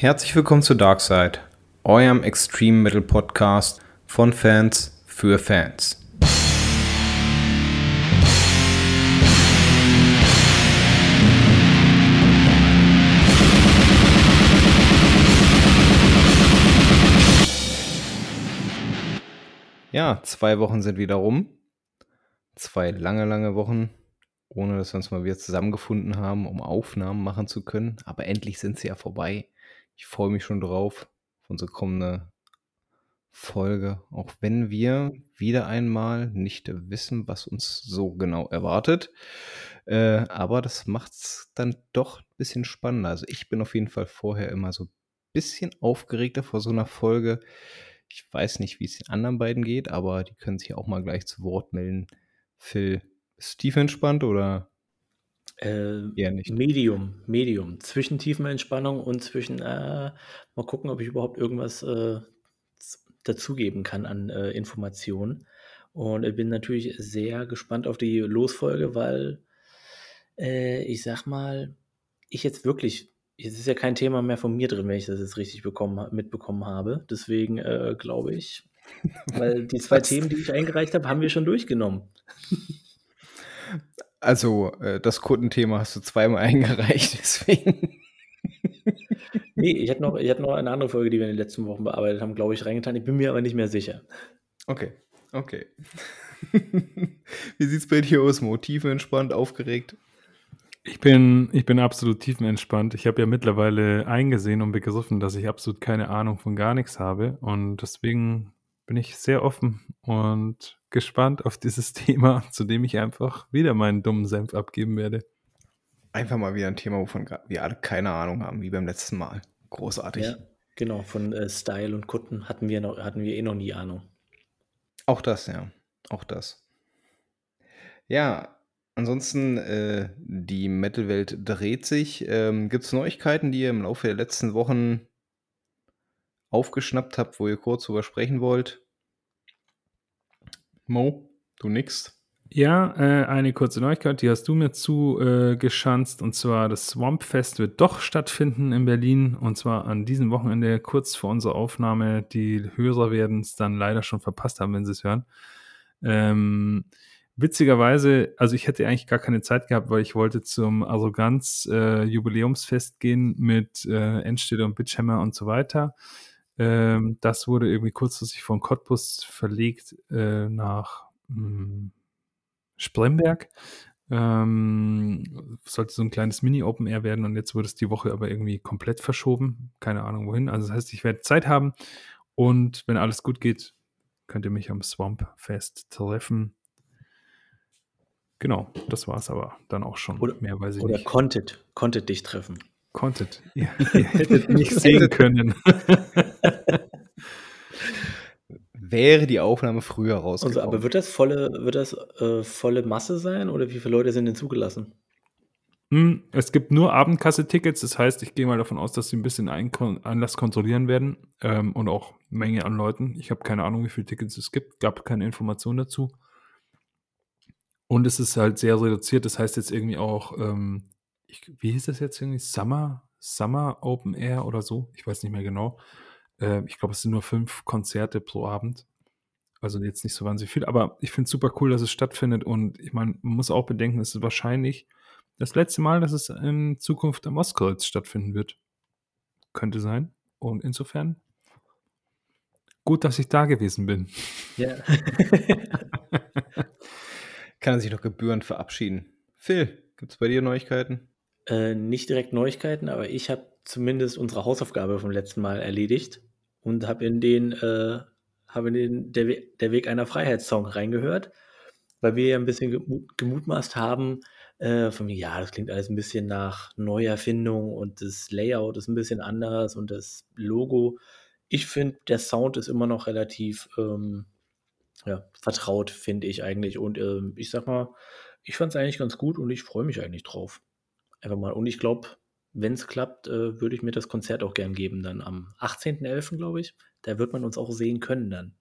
Herzlich willkommen zu Darkside, eurem Extreme Metal Podcast von Fans für Fans. Ja, zwei Wochen sind wieder rum. Zwei lange, lange Wochen, ohne dass wir uns mal wieder zusammengefunden haben, um Aufnahmen machen zu können. Aber endlich sind sie ja vorbei. Ich freue mich schon drauf auf unsere kommende Folge, auch wenn wir wieder einmal nicht wissen, was uns so genau erwartet. Äh, aber das macht es dann doch ein bisschen spannender. Also ich bin auf jeden Fall vorher immer so ein bisschen aufgeregter vor so einer Folge. Ich weiß nicht, wie es den anderen beiden geht, aber die können sich auch mal gleich zu Wort melden. Phil, ist tief entspannt oder äh, eher nicht? Medium, Medium. Zwischen Tiefenentspannung und zwischen, äh, mal gucken, ob ich überhaupt irgendwas äh, dazugeben kann an äh, Informationen. Und ich bin natürlich sehr gespannt auf die Losfolge, weil äh, ich sag mal, ich jetzt wirklich, es ist ja kein Thema mehr von mir drin, wenn ich das jetzt richtig bekommen, mitbekommen habe. Deswegen äh, glaube ich, weil die zwei Themen, die ich eingereicht habe, haben wir schon durchgenommen. Also, äh, das Kundenthema hast du zweimal eingereicht, deswegen. Nee, ich hatte noch, ich hatte noch eine andere Folge, die wir in den letzten Wochen bearbeitet haben, glaube ich, reingetan. Ich bin mir aber nicht mehr sicher. Okay, okay. Wie sieht es bei dir aus, Mo? Tiefenentspannt, aufgeregt? Ich bin, ich bin absolut tiefenentspannt. Ich habe ja mittlerweile eingesehen und begriffen, dass ich absolut keine Ahnung von gar nichts habe. Und deswegen bin ich sehr offen und gespannt auf dieses Thema, zu dem ich einfach wieder meinen dummen Senf abgeben werde. Einfach mal wieder ein Thema, wovon wir alle keine Ahnung haben, wie beim letzten Mal. Großartig. Ja, genau, von äh, Style und Kutten hatten wir, noch, hatten wir eh noch nie Ahnung. Auch das, ja. Auch das. Ja, ansonsten, äh, die Metal-Welt dreht sich. Ähm, Gibt es Neuigkeiten, die ihr im Laufe der letzten Wochen aufgeschnappt habt, wo ihr kurz drüber sprechen wollt? Mo, du nix? Ja, äh, eine kurze Neuigkeit, die hast du mir zugeschanzt, äh, und zwar das Swamp Fest wird doch stattfinden in Berlin, und zwar an diesem Wochenende, kurz vor unserer Aufnahme. Die Hörer werden es dann leider schon verpasst haben, wenn sie es hören. Ähm, witzigerweise, also ich hätte eigentlich gar keine Zeit gehabt, weil ich wollte zum Arroganz-Jubiläumsfest äh, gehen mit äh, Endstille und Bitchhammer und so weiter. Ähm, das wurde irgendwie kurzfristig von Cottbus verlegt äh, nach mh, hm, Spremberg. Ähm, sollte so ein kleines Mini-Open Air werden und jetzt wurde es die Woche aber irgendwie komplett verschoben. Keine Ahnung wohin. Also das heißt, ich werde Zeit haben und wenn alles gut geht, könnt ihr mich am Swamp Fest treffen. Genau, das war es aber dann auch schon. Oder, Mehr weiß ich oder nicht. konntet, konntet dich treffen. Konntet. Ihr, ihr hättet mich sehen können. Wäre die Aufnahme früher rausgekommen. Also, aber wird das volle, wird das äh, volle Masse sein oder wie viele Leute sind denn zugelassen? Hm, es gibt nur Abendkasse-Tickets, das heißt, ich gehe mal davon aus, dass sie ein bisschen Anlass kontrollieren werden ähm, und auch Menge an Leuten. Ich habe keine Ahnung, wie viele Tickets es gibt, gab keine Information dazu. Und es ist halt sehr reduziert, das heißt jetzt irgendwie auch ähm, ich, wie hieß das jetzt irgendwie? Summer, Summer Open Air oder so? Ich weiß nicht mehr genau. Äh, ich glaube, es sind nur fünf Konzerte pro Abend. Also jetzt nicht so wahnsinnig viel, aber ich finde es super cool, dass es stattfindet und ich meine, man muss auch bedenken, es ist wahrscheinlich das letzte Mal, dass es in Zukunft am Ostkreuz stattfinden wird. Könnte sein. Und insofern gut, dass ich da gewesen bin. Ja. Kann er sich noch gebührend verabschieden. Phil, gibt es bei dir Neuigkeiten? Äh, nicht direkt Neuigkeiten, aber ich habe zumindest unsere Hausaufgabe vom letzten Mal erledigt und habe in den, äh, habe in den der, We der Weg einer Freiheit-Song reingehört, weil wir ja ein bisschen gemut gemutmaßt haben, äh, von mir, ja, das klingt alles ein bisschen nach Neuerfindung und das Layout ist ein bisschen anders und das Logo. Ich finde, der Sound ist immer noch relativ ähm, ja, vertraut, finde ich eigentlich. Und ähm, ich sag mal, ich fand es eigentlich ganz gut und ich freue mich eigentlich drauf einfach mal. Und ich glaube, wenn es klappt, äh, würde ich mir das Konzert auch gern geben, dann am 18.11., glaube ich. Da wird man uns auch sehen können dann.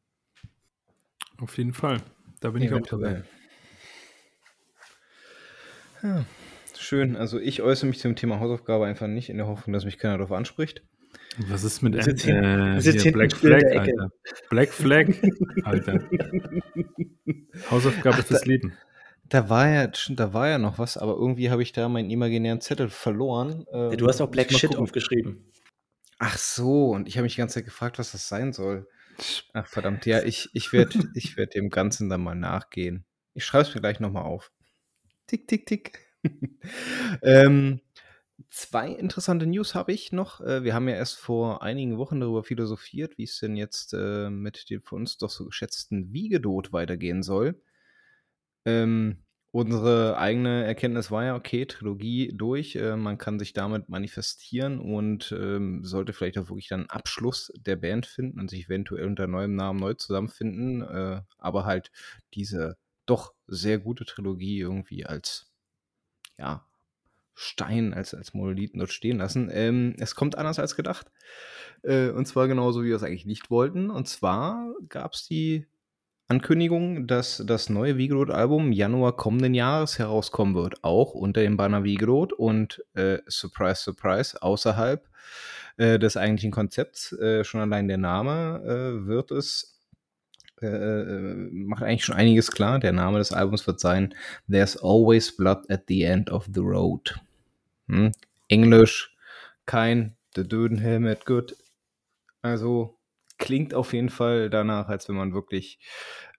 Auf jeden Fall. Da bin ja, ich auch dabei. Ja, schön. Also ich äußere mich zum Thema Hausaufgabe einfach nicht in der Hoffnung, dass mich keiner darauf anspricht. Was ist mit ist hin- äh, ist hier, Black Flag. Alter? Black Flag, Alter. Hausaufgabe Ach, fürs da- Leben. Da war ja, da war ja noch was, aber irgendwie habe ich da meinen imaginären Zettel verloren. Ja, du hast auch Ähm, Black Shit gucken. aufgeschrieben. Ach so, und ich habe mich die ganze Zeit gefragt, was das sein soll. Ach verdammt, ja, ich, ich werde ich werd dem Ganzen dann mal nachgehen. Ich schreibe es mir gleich nochmal auf. Tick, tick, tick. ähm, zwei interessante News habe ich noch. Äh, wir haben ja erst vor einigen Wochen darüber philosophiert, wie es denn jetzt äh, mit dem von uns doch so geschätzten Wiegedot weitergehen soll. Ähm, unsere eigene Erkenntnis war ja, okay, Trilogie durch, äh, man kann sich damit manifestieren und ähm, sollte vielleicht auch wirklich dann Abschluss der Band finden und sich eventuell unter neuem Namen neu zusammenfinden, äh, aber halt diese doch sehr gute Trilogie irgendwie als, ja, Stein, als, als Monolithen dort stehen lassen. Ähm, es kommt anders als gedacht. Äh, und zwar genauso, wie wir es eigentlich nicht wollten. Und zwar gab es die Ankündigung, dass das neue Vigrod-Album Januar kommenden Jahres herauskommen wird, auch unter dem Banner Vigrod und äh, Surprise, Surprise, außerhalb äh, des eigentlichen Konzepts, äh, schon allein der Name äh, wird es, äh, äh, macht eigentlich schon einiges klar. Der Name des Albums wird sein There's Always Blood at the End of the Road. Hm? Englisch, kein The Döden Helmet Good. Also klingt auf jeden Fall danach, als wenn man wirklich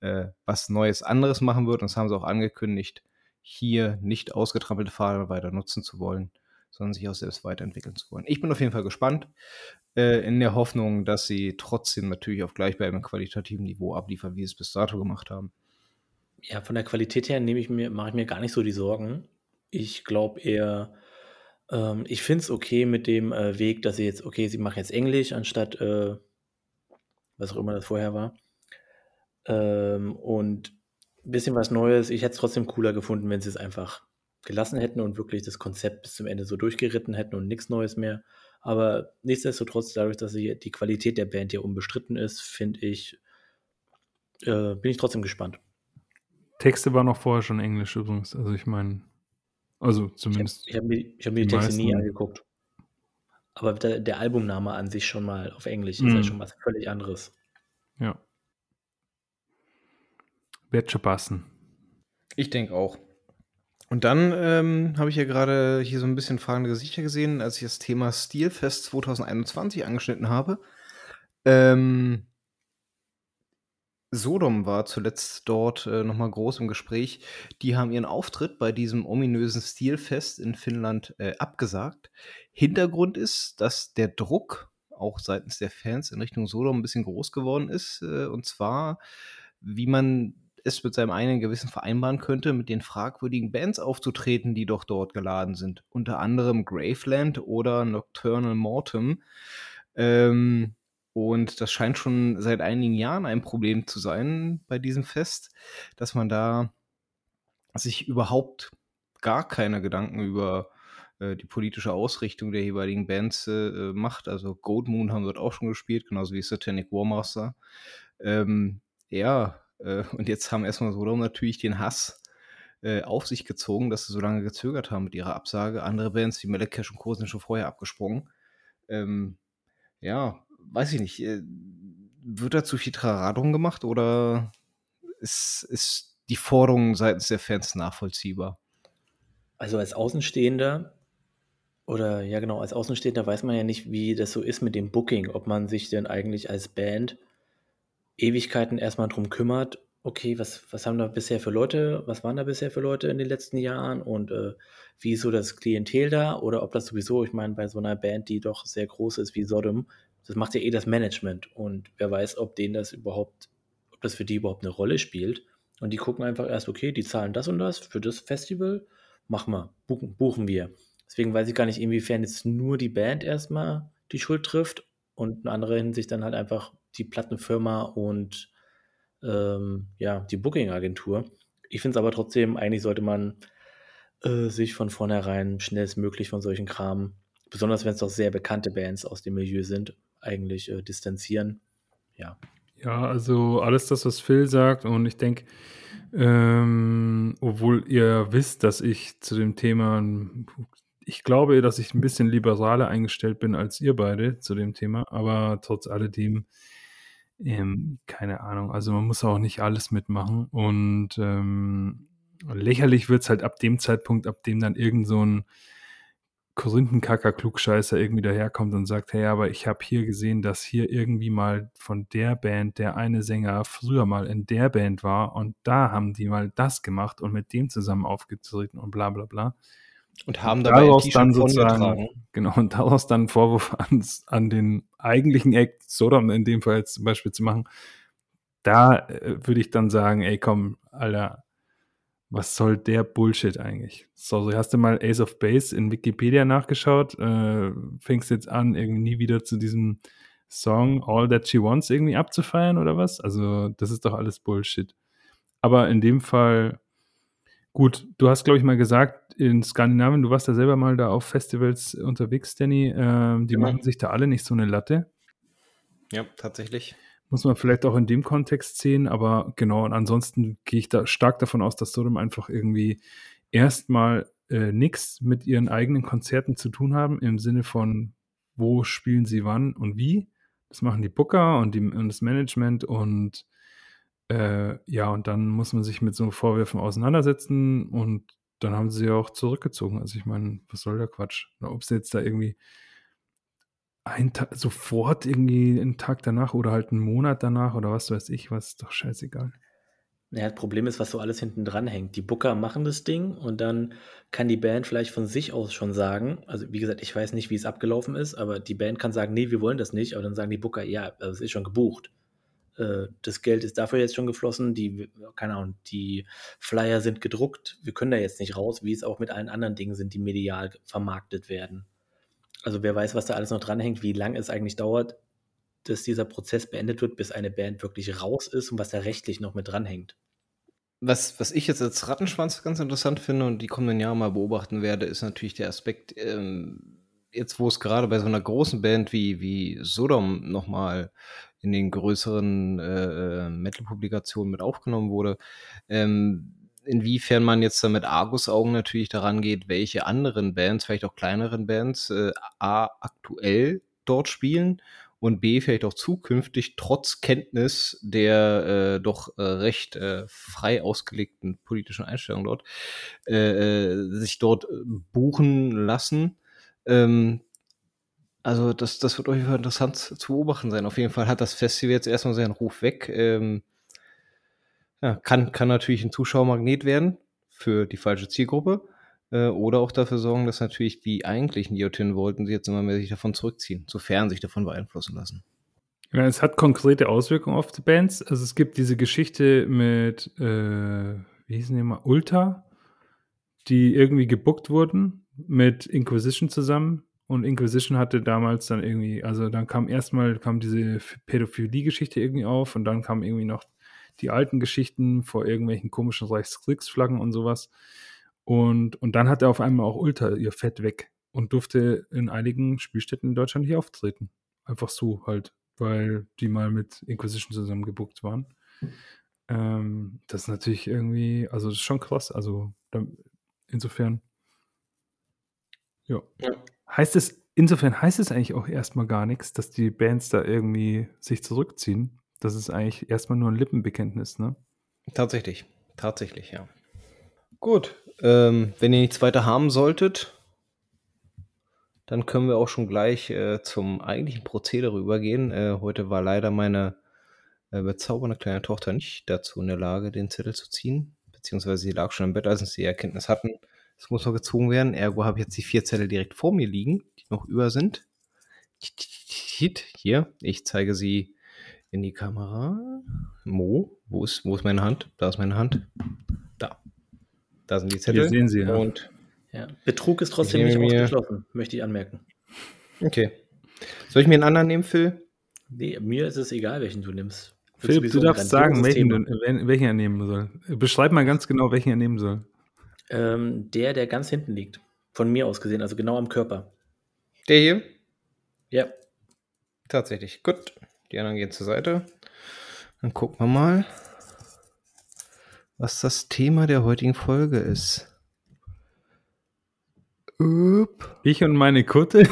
äh, was Neues, anderes machen wird. Und das haben sie auch angekündigt, hier nicht ausgetrampelte Pfade weiter nutzen zu wollen, sondern sich auch selbst weiterentwickeln zu wollen. Ich bin auf jeden Fall gespannt, äh, in der Hoffnung, dass sie trotzdem natürlich auf gleichbleibendem qualitativen Niveau abliefern, wie sie es bis dato gemacht haben. Ja, von der Qualität her nehme ich mir, mache ich mir gar nicht so die Sorgen. Ich glaube eher, ähm, ich finde es okay mit dem äh, Weg, dass sie jetzt, okay, sie machen jetzt Englisch anstatt äh, was auch immer das vorher war. Ähm, und ein bisschen was Neues. Ich hätte es trotzdem cooler gefunden, wenn sie es einfach gelassen hätten und wirklich das Konzept bis zum Ende so durchgeritten hätten und nichts Neues mehr. Aber nichtsdestotrotz, dadurch, dass die Qualität der Band ja unbestritten ist, finde ich, äh, bin ich trotzdem gespannt. Texte waren auch vorher schon Englisch übrigens. Also ich meine, also zumindest. Ich habe mir, ich hab mir die die Texte nie meisten- angegucht. Aber der, der Albumname an sich schon mal auf Englisch ist ja Mhm. schon was völlig anderes. Ja. Wird schon passen. Ich denke auch. Und dann ähm, habe ich ja gerade hier so ein bisschen fragende Gesichter gesehen, als ich das Thema Stilfest 2021 angeschnitten habe. Ähm, Sodom war zuletzt dort äh, nochmal groß im Gespräch. Die haben ihren Auftritt bei diesem ominösen Stilfest in Finnland äh, abgesagt. Hintergrund ist, dass der Druck auch seitens der Fans in Richtung Sodom ein bisschen groß geworden ist. Äh, und zwar, wie man es mit seinem eigenen Gewissen vereinbaren könnte, mit den fragwürdigen Bands aufzutreten, die doch dort geladen sind. Unter anderem Graveland oder Nocturnal Mortem. Ähm, und das scheint schon seit einigen Jahren ein Problem zu sein bei diesem Fest, dass man da sich überhaupt gar keine Gedanken über die politische Ausrichtung der jeweiligen Bands äh, macht. Also Gold Moon haben dort auch schon gespielt, genauso wie Satanic Warmaster. Ähm, ja, äh, und jetzt haben erstmal Sodom natürlich den Hass äh, auf sich gezogen, dass sie so lange gezögert haben mit ihrer Absage. Andere Bands wie Melekesh und Co. sind schon vorher abgesprungen. Ähm, ja, weiß ich nicht. Äh, wird da zu viel Trara drum gemacht oder ist, ist die Forderung seitens der Fans nachvollziehbar? Also als Außenstehender oder ja genau, als Außenstehender weiß man ja nicht, wie das so ist mit dem Booking, ob man sich denn eigentlich als Band Ewigkeiten erstmal drum kümmert, okay, was, was haben da bisher für Leute, was waren da bisher für Leute in den letzten Jahren und äh, wie ist so das Klientel da oder ob das sowieso, ich meine, bei so einer Band, die doch sehr groß ist wie Sodom, das macht ja eh das Management und wer weiß, ob denen das überhaupt, ob das für die überhaupt eine Rolle spielt und die gucken einfach erst, okay, die zahlen das und das für das Festival, machen wir, buchen, buchen wir. Deswegen weiß ich gar nicht, inwiefern jetzt nur die Band erstmal die Schuld trifft und in anderer Hinsicht dann halt einfach die Plattenfirma und ähm, ja, die Booking-Agentur. Ich finde es aber trotzdem, eigentlich sollte man äh, sich von vornherein schnellstmöglich von solchen Kram, besonders wenn es doch sehr bekannte Bands aus dem Milieu sind, eigentlich äh, distanzieren. Ja. Ja, also alles das, was Phil sagt und ich denke, ähm, obwohl ihr wisst, dass ich zu dem Thema ich glaube, dass ich ein bisschen liberaler eingestellt bin als ihr beide zu dem Thema, aber trotz alledem, ähm, keine Ahnung, also man muss auch nicht alles mitmachen und ähm, lächerlich wird es halt ab dem Zeitpunkt, ab dem dann irgend so ein Korinthenkacker-Klugscheißer irgendwie daherkommt und sagt, hey, aber ich habe hier gesehen, dass hier irgendwie mal von der Band der eine Sänger früher mal in der Band war und da haben die mal das gemacht und mit dem zusammen aufgetreten und bla bla bla. Und haben dabei daraus dann sozusagen, genau, und daraus dann einen Vorwurf an, an den eigentlichen Act, Sodom in dem Fall jetzt zum Beispiel zu machen, da äh, würde ich dann sagen, ey komm, Alter, was soll der Bullshit eigentlich? Sorry, hast du mal Ace of Base in Wikipedia nachgeschaut? Äh, fängst jetzt an, irgendwie nie wieder zu diesem Song All That She Wants irgendwie abzufeiern oder was? Also, das ist doch alles Bullshit. Aber in dem Fall, gut, du hast, glaube ich, mal gesagt, in Skandinavien, du warst ja selber mal da auf Festivals unterwegs, Danny, ähm, die Genau. machen sich da alle nicht so eine Latte. Ja, tatsächlich. Muss man vielleicht auch in dem Kontext sehen, aber genau, und ansonsten gehe ich da stark davon aus, dass Sodom einfach irgendwie erstmal äh, nichts mit ihren eigenen Konzerten zu tun haben, im Sinne von, wo spielen sie wann und wie. Das machen die Booker und, die, und das Management und äh, ja, und dann muss man sich mit so Vorwürfen auseinandersetzen und dann haben sie ja auch zurückgezogen. Also ich meine, was soll der Quatsch? Ob sie jetzt da irgendwie Tag, sofort irgendwie einen Tag danach oder halt einen Monat danach oder was weiß ich, was ist doch scheißegal. Ja, das Problem ist, was so alles hinten dran hängt. Die Booker machen das Ding und dann kann die Band vielleicht von sich aus schon sagen, also wie gesagt, ich weiß nicht, wie es abgelaufen ist, aber die Band kann sagen, nee, wir wollen das nicht, aber dann sagen die Booker, ja, also es ist schon gebucht. Äh, Das Geld ist dafür jetzt schon geflossen, die, keine Ahnung, die Flyer sind gedruckt, wir können da jetzt nicht raus, wie es auch mit allen anderen Dingen sind, die medial vermarktet werden. Also wer weiß, was da alles noch dranhängt, wie lange es eigentlich dauert, dass dieser Prozess beendet wird, bis eine Band wirklich raus ist und was da rechtlich noch mit dranhängt. Was, was ich jetzt als Rattenschwanz ganz interessant finde und die kommenden Jahre mal beobachten werde, ist natürlich der Aspekt, ähm, jetzt wo es gerade bei so einer großen Band wie, wie Sodom nochmal in den größeren äh, äh, Metal-Publikationen mit aufgenommen wurde, ähm, inwiefern man jetzt da mit Argusaugen natürlich daran geht, welche anderen Bands, vielleicht auch kleineren Bands, äh, A, aktuell dort spielen und B, vielleicht auch zukünftig trotz Kenntnis der äh, doch äh, recht äh, frei ausgelegten politischen Einstellungen dort, äh, äh, sich dort buchen lassen. Ähm, also das, das wird auf jeden Fall interessant zu beobachten sein. Auf jeden Fall hat das Festival jetzt erstmal seinen Ruf weg. Ähm, ja, kann, kann natürlich ein Zuschauermagnet werden für die falsche Zielgruppe äh, oder auch dafür sorgen, dass natürlich die eigentlichen, die dorthin wollten, jetzt immer mehr sich davon zurückziehen, sofern sich davon beeinflussen lassen. Ja, es hat konkrete Auswirkungen auf die Bands. Also es gibt diese Geschichte mit, äh, wie hießen die mal, Ulta, die irgendwie gebuckt wurden mit Inquisition zusammen. Und Inquisition hatte damals dann irgendwie, also dann kam erstmal kam diese Pädophilie-Geschichte irgendwie auf und dann kamen irgendwie noch die alten Geschichten vor irgendwelchen komischen Reichskriegsflaggen und sowas. Und, und dann hatte auf einmal auch Ulta ihr Fett weg und durfte in einigen Spielstätten in Deutschland nicht auftreten. Einfach so halt, weil die mal mit Inquisition zusammen gebucht waren. Ähm, das ist natürlich irgendwie, also das ist schon krass. Also insofern, ja. Ja. Heißt es, insofern heißt es eigentlich auch erstmal gar nichts, dass die Bands da irgendwie sich zurückziehen. Das ist eigentlich erstmal nur ein Lippenbekenntnis, ne? Tatsächlich, tatsächlich, ja. Gut, ähm, wenn ihr nichts weiter haben solltet, dann können wir auch schon gleich äh, zum eigentlichen Prozedere übergehen. Äh, heute war leider meine äh, bezaubernde kleine Tochter nicht dazu in der Lage, den Zettel zu ziehen, beziehungsweise sie lag schon im Bett, als sie die Erkenntnis hatten, es muss noch gezogen werden. Ergo habe ich jetzt die vier Zettel direkt vor mir liegen, die noch über sind. Hier, ich zeige sie in die Kamera. Mo, wo ist, wo ist meine Hand? Da ist meine Hand. Da. Da sind die Zettel. Wir sehen sie, ja. Und Ja. Betrug ist trotzdem Ich nicht ausgeschlossen, möchte ich anmerken. okay. Soll ich mir einen anderen nehmen, Phil? Nee, mir ist es egal, welchen du nimmst. Philipp, du darfst sagen, welchen, welchen er nehmen soll. Beschreib mal ganz genau, welchen er nehmen soll. Ähm, der, der ganz hinten liegt. Von mir aus gesehen, also genau am Körper. Der hier? Ja. Tatsächlich. Gut. Die anderen gehen zur Seite. Dann gucken wir mal, was das Thema der heutigen Folge ist. Upp. Ich und meine Kutte.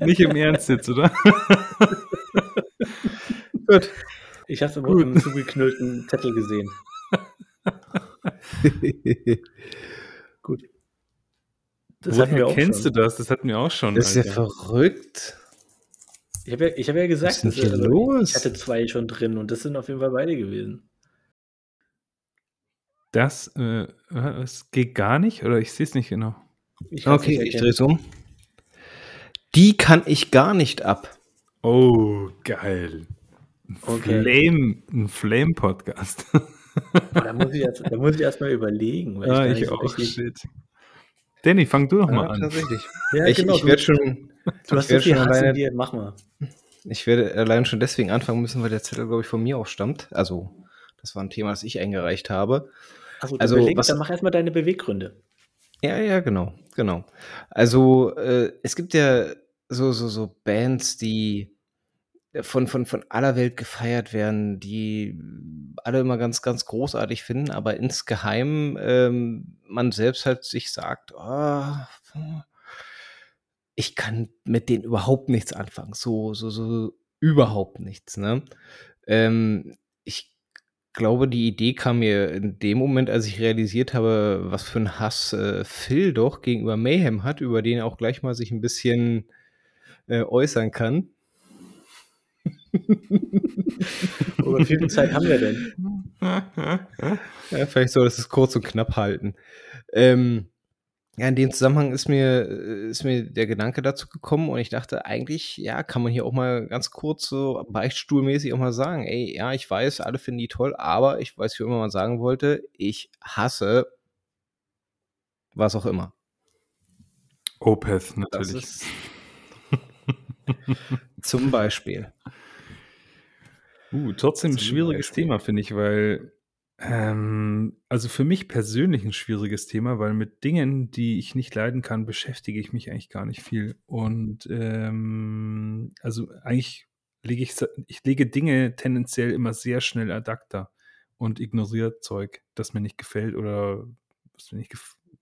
Nicht im Ernst jetzt, oder? Gut. Ich habe Gut. einen zugeknüllten Zettel gesehen. Gut. Das hatten wir Woher auch kennst schon. du das? Das hatten wir auch schon. Das ist ja Alter. verrückt. Ich habe ja, ich hab ja gesagt, Was ist denn dass, hier also, los? ich hatte zwei schon drin und das sind auf jeden Fall beide gewesen. Das äh, es geht gar nicht, oder ich sehe es nicht genau. Ich Okay, nicht ich drehe es um. Die kann ich gar nicht ab. Oh, geil. Ein Okay. Flame, ein Flame-Podcast. Da muss ich erst, da muss ich erst mal überlegen. Weil ah, ich so auch. richtig- Shit. Danny, fang du doch mal Ja, an. tatsächlich. Ja, ich genau, ich du- werde schon, Du hast ich so viel schon alleine- dir, mach mal. ich werde allein schon deswegen anfangen müssen, weil der Zettel, glaube ich, von mir auch stammt. Also, das war ein Thema, das ich eingereicht habe. Achso, du Also, überlegst, was- dann mach erstmal deine Beweggründe. Ja, ja, genau, genau. Also, äh, es gibt ja so, so, so Bands, die von, von, von aller Welt gefeiert werden, die alle immer ganz, ganz großartig finden, aber insgeheim ähm, man selbst halt sich sagt, ah, ich kann mit denen überhaupt nichts anfangen. So, so, so überhaupt nichts, ne? Ähm, ich glaube, die Idee kam mir in dem Moment, als ich realisiert habe, was für einen Hass äh, Phil doch gegenüber Mayhem hat, über den er auch gleich mal sich ein bisschen äh, äußern kann. Oder wie viel Zeit haben wir denn? Ja, vielleicht soll das es kurz und knapp halten. Ähm, ja, in dem Zusammenhang ist mir, äh, ist mir der Gedanke dazu gekommen und ich dachte, eigentlich, ja, kann man hier auch mal ganz kurz so beichtstuhlmäßig auch mal sagen, ey, ja, ich weiß, alle finden die toll, aber ich weiß, wie immer man sagen wollte, ich hasse was auch immer. Opeth, Das natürlich. ist zum Beispiel. Uh, trotzdem ein schwieriges. Thema, finde ich, weil, ähm, also für mich persönlich ein schwieriges Thema, weil mit Dingen, die ich nicht leiden kann, beschäftige ich mich eigentlich gar nicht viel. Und ähm, also eigentlich lege ich, ich lege Dinge tendenziell immer sehr schnell ad acta und ignoriere Zeug, das mir nicht gefällt oder was mir nicht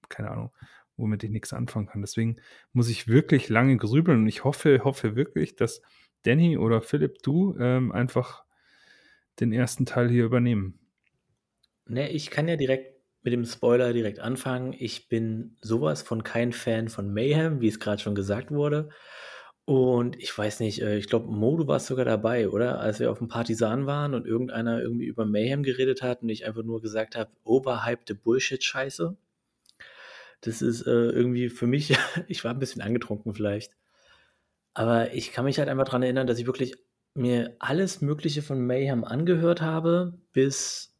keine Ahnung, womit ich nichts anfangen kann. Deswegen muss ich wirklich lange grübeln und ich hoffe, hoffe wirklich, dass Danny oder Philipp, du ähm, einfach den ersten Teil hier übernehmen. Ne, ich kann ja direkt mit dem Spoiler direkt anfangen. Ich bin sowas von kein Fan von Mayhem, wie es gerade schon gesagt wurde. Und ich weiß nicht, äh, ich glaube, Mo, du warst sogar dabei, oder? Als wir auf dem Partisan waren und irgendeiner irgendwie über Mayhem geredet hat und ich einfach nur gesagt habe, overhypte Bullshit-Scheiße. Das ist äh, irgendwie für mich, ich war ein bisschen angetrunken vielleicht. Aber ich kann mich halt einfach daran erinnern, dass ich wirklich mir alles Mögliche von Mayhem angehört habe, bis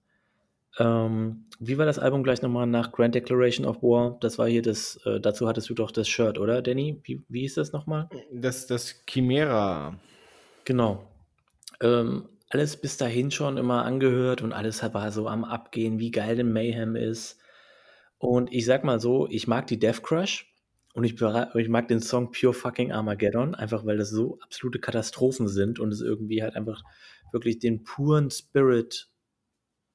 ähm, wie war das Album gleich nochmal nach Grand Declaration of War? Das war hier das, äh, dazu hattest du doch das Shirt, oder, Danny? Wie, wie hieß das nochmal? Das, das Chimera. Genau. Ähm, alles bis dahin schon immer angehört und alles war so am Abgehen, wie geil denn Mayhem ist. Und ich sag mal so, ich mag die Death Crush und ich, ich mag den Song Pure Fucking Armageddon, einfach weil das so absolute Katastrophen sind und es irgendwie halt einfach wirklich den puren Spirit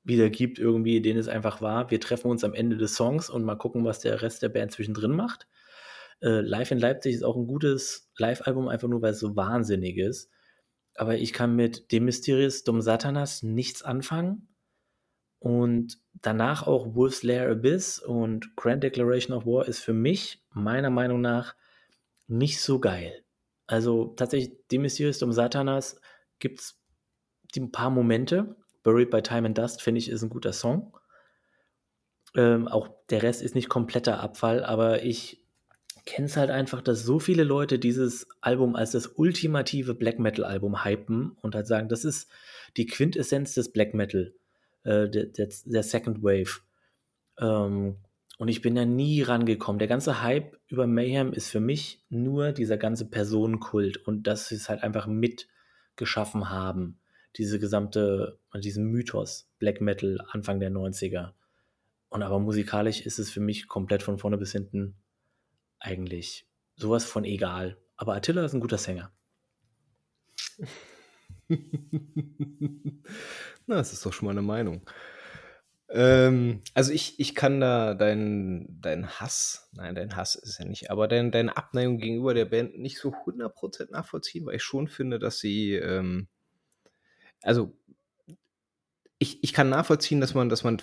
wiedergibt, irgendwie, den es einfach war. Wir treffen uns am Ende des Songs und mal gucken, was der Rest der Band zwischendrin macht. Äh, Live in Leipzig ist auch ein gutes Live-Album, einfach nur, weil es so wahnsinnig ist. Aber ich kann mit dem Mysterious Dom Satanas nichts anfangen. Und danach auch Wolf's Lair Abyss und Grand Declaration of War ist für mich, meiner Meinung nach, nicht so geil. Also tatsächlich, dem Mysterious Dom Satanas gibt es ein paar Momente. Buried by Time and Dust, finde ich, ist ein guter Song. Ähm, auch der Rest ist nicht kompletter Abfall, aber ich kenne es halt einfach, dass so viele Leute dieses Album als das ultimative Black Metal-Album hypen und halt sagen, das ist die Quintessenz des Black Metal, äh, der, der, der Second Wave. Ähm, und ich bin da nie rangekommen. Der ganze Hype über Mayhem ist für mich nur dieser ganze Personenkult und dass sie es halt einfach mitgeschaffen haben. Diese gesamte, diesen Mythos Black Metal Anfang der 90er. Und aber musikalisch ist es für mich komplett von vorne bis hinten eigentlich sowas von egal. Aber Attila ist ein guter Sänger. Na, das ist doch schon mal eine Meinung. Ähm, also ich, ich kann da deinen dein Hass, nein, dein Hass ist ja nicht, aber dein, deine Abneigung gegenüber der Band nicht so 100% nachvollziehen, weil ich schon finde, dass sie, ähm, also ich, ich kann nachvollziehen, dass man, dass man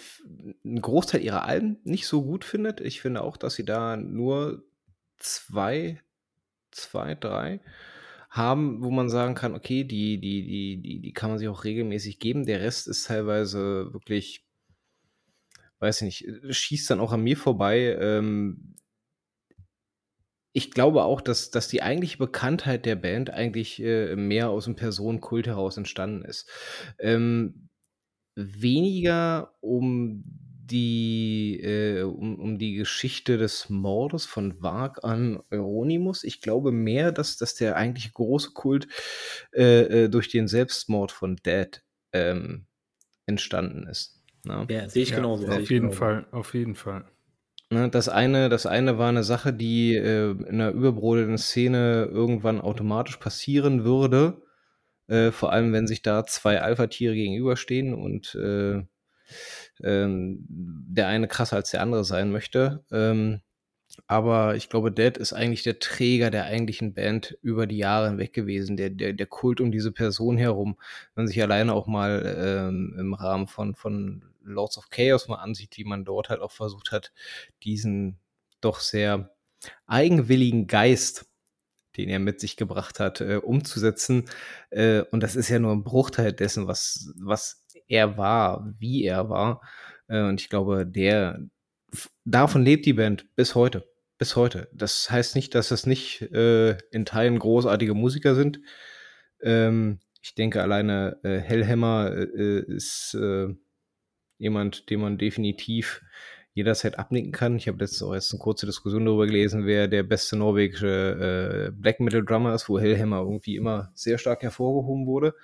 einen Großteil ihrer Alben nicht so gut findet. Ich finde auch, dass sie da nur zwei, zwei, drei haben, wo man sagen kann, okay, die, die, die, die, die kann man sich auch regelmäßig geben. Der Rest ist teilweise wirklich, weiß ich nicht, schießt dann auch an mir vorbei. Ähm, ich glaube auch, dass, dass die eigentliche Bekanntheit der Band eigentlich äh, mehr aus dem Personenkult heraus entstanden ist. Ähm, weniger um die, äh, um, um die Geschichte des Mordes von Varg an Euronymous. Ich glaube mehr, dass, dass der eigentliche große Kult äh, äh, durch den Selbstmord von Dad ähm, entstanden ist. Ne? Ja, sehe ich Ja, genauso. auf ich jeden genauso. Fall, auf jeden Fall. Ne, das eine, das eine war eine Sache, die äh, in einer überbrodelnden Szene irgendwann automatisch passieren würde. Äh, vor allem, wenn sich da zwei Alpha-Tiere gegenüberstehen und äh, ähm, der eine krasser als der andere sein möchte. Ähm, aber ich glaube, Dead ist eigentlich der Träger der eigentlichen Band über die Jahre hinweg gewesen, der, der, der Kult um diese Person herum. Wenn man sich alleine auch mal ähm, im Rahmen von, von Lords of Chaos mal ansieht, wie man dort halt auch versucht hat, diesen doch sehr eigenwilligen Geist, den er mit sich gebracht hat, äh, umzusetzen. Äh, und das ist ja nur ein Bruchteil dessen, was, was er war, wie er war. Äh, und ich glaube, der davon lebt die Band bis heute. Bis heute. Das heißt nicht, dass es nicht äh, in Teilen großartige Musiker sind. Ähm, ich denke, alleine äh, Hellhammer äh, ist äh, jemand, den man definitiv jederzeit abnicken kann. Ich habe letztens auch jetzt eine kurze Diskussion darüber gelesen, wer der beste norwegische äh, Black Metal Drummer ist, wo Hellhammer irgendwie immer sehr stark hervorgehoben wurde.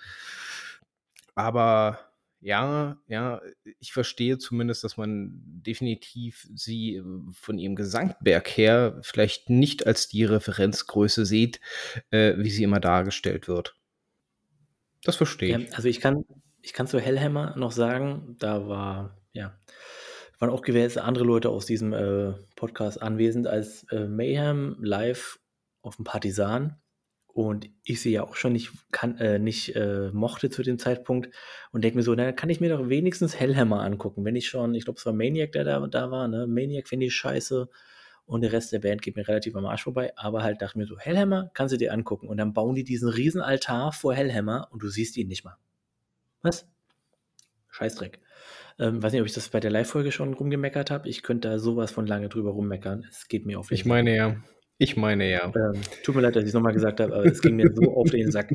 Aber ja, ja, ich verstehe zumindest, dass man definitiv sie äh, von ihrem Gesangberg her vielleicht nicht als die Referenzgröße sieht, äh, wie sie immer dargestellt wird. Das verstehe Ja, ich. also ich kann, ich kann zu Hellhammer noch sagen, da war, ja, waren auch gewählte andere Leute aus diesem äh, Podcast anwesend als äh, Mayhem live auf dem Partisan. Und ich sie ja auch schon nicht, kann, äh, nicht äh, mochte zu dem Zeitpunkt und denke mir so, na, dann kann ich mir doch wenigstens Hellhammer angucken. Wenn ich schon, ich glaube, es war Maniac, der da, da war, ne? Maniac finde ich scheiße und der Rest der Band geht mir relativ am Arsch vorbei. Aber halt dachte mir so, Hellhammer kannst du dir angucken. Und dann bauen die diesen riesen Altar vor Hellhammer und du siehst ihn nicht mal. Was? Scheißdreck. Ähm, weiß nicht, ob ich das bei der Live-Folge schon rumgemeckert habe. Ich könnte da sowas von lange drüber rummeckern. Es geht mir auf den Ich meine ja. Ich meine ja. ähm, tut mir leid, dass ich es nochmal gesagt habe, aber es ging mir so auf den Sack.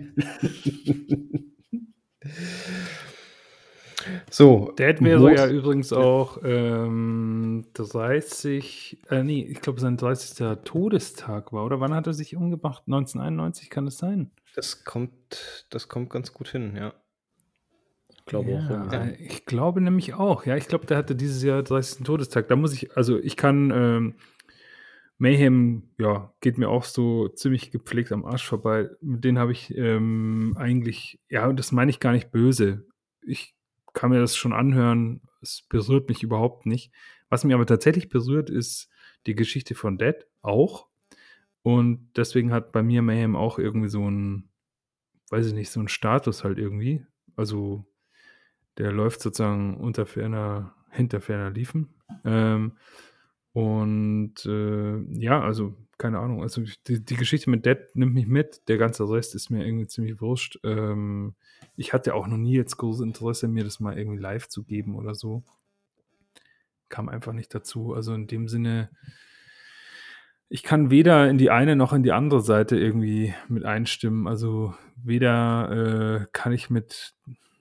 so. Dead wäre Moos- ja übrigens auch ähm, 30, äh, nee, ich glaube, sein 30. Todestag war, oder? Wann hat er sich umgebracht? 1991 kann es sein? Das kommt, das kommt ganz gut hin, ja. Ich glaube auch. Ja, irgendwie. äh, ich glaube nämlich auch. Ja, ich glaube, der hatte dieses Jahr 30. Todestag. Da muss ich, also ich kann ähm, Mayhem, ja, geht mir auch so ziemlich gepflegt am Arsch vorbei. Mit denen habe ich ähm, eigentlich, ja, das meine ich gar nicht böse. Ich kann mir das schon anhören. Es berührt mich überhaupt nicht. Was mich aber tatsächlich berührt, ist die Geschichte von Dead auch. Und deswegen hat bei mir Mayhem auch irgendwie so ein, weiß ich nicht, so ein Status halt irgendwie. Also der läuft sozusagen unter ferner, hinter ferner Liefen. Ähm, und äh, ja, also keine Ahnung. Also die, die Geschichte mit Dead nimmt mich mit. Der ganze Rest ist mir irgendwie ziemlich wurscht. Ähm, ich hatte auch noch nie jetzt großes Interesse, mir das mal irgendwie live zu geben oder so. Kam einfach nicht dazu. Also in dem Sinne, ich kann weder in die eine noch in die andere Seite irgendwie mit einstimmen. Also weder äh, kann ich mit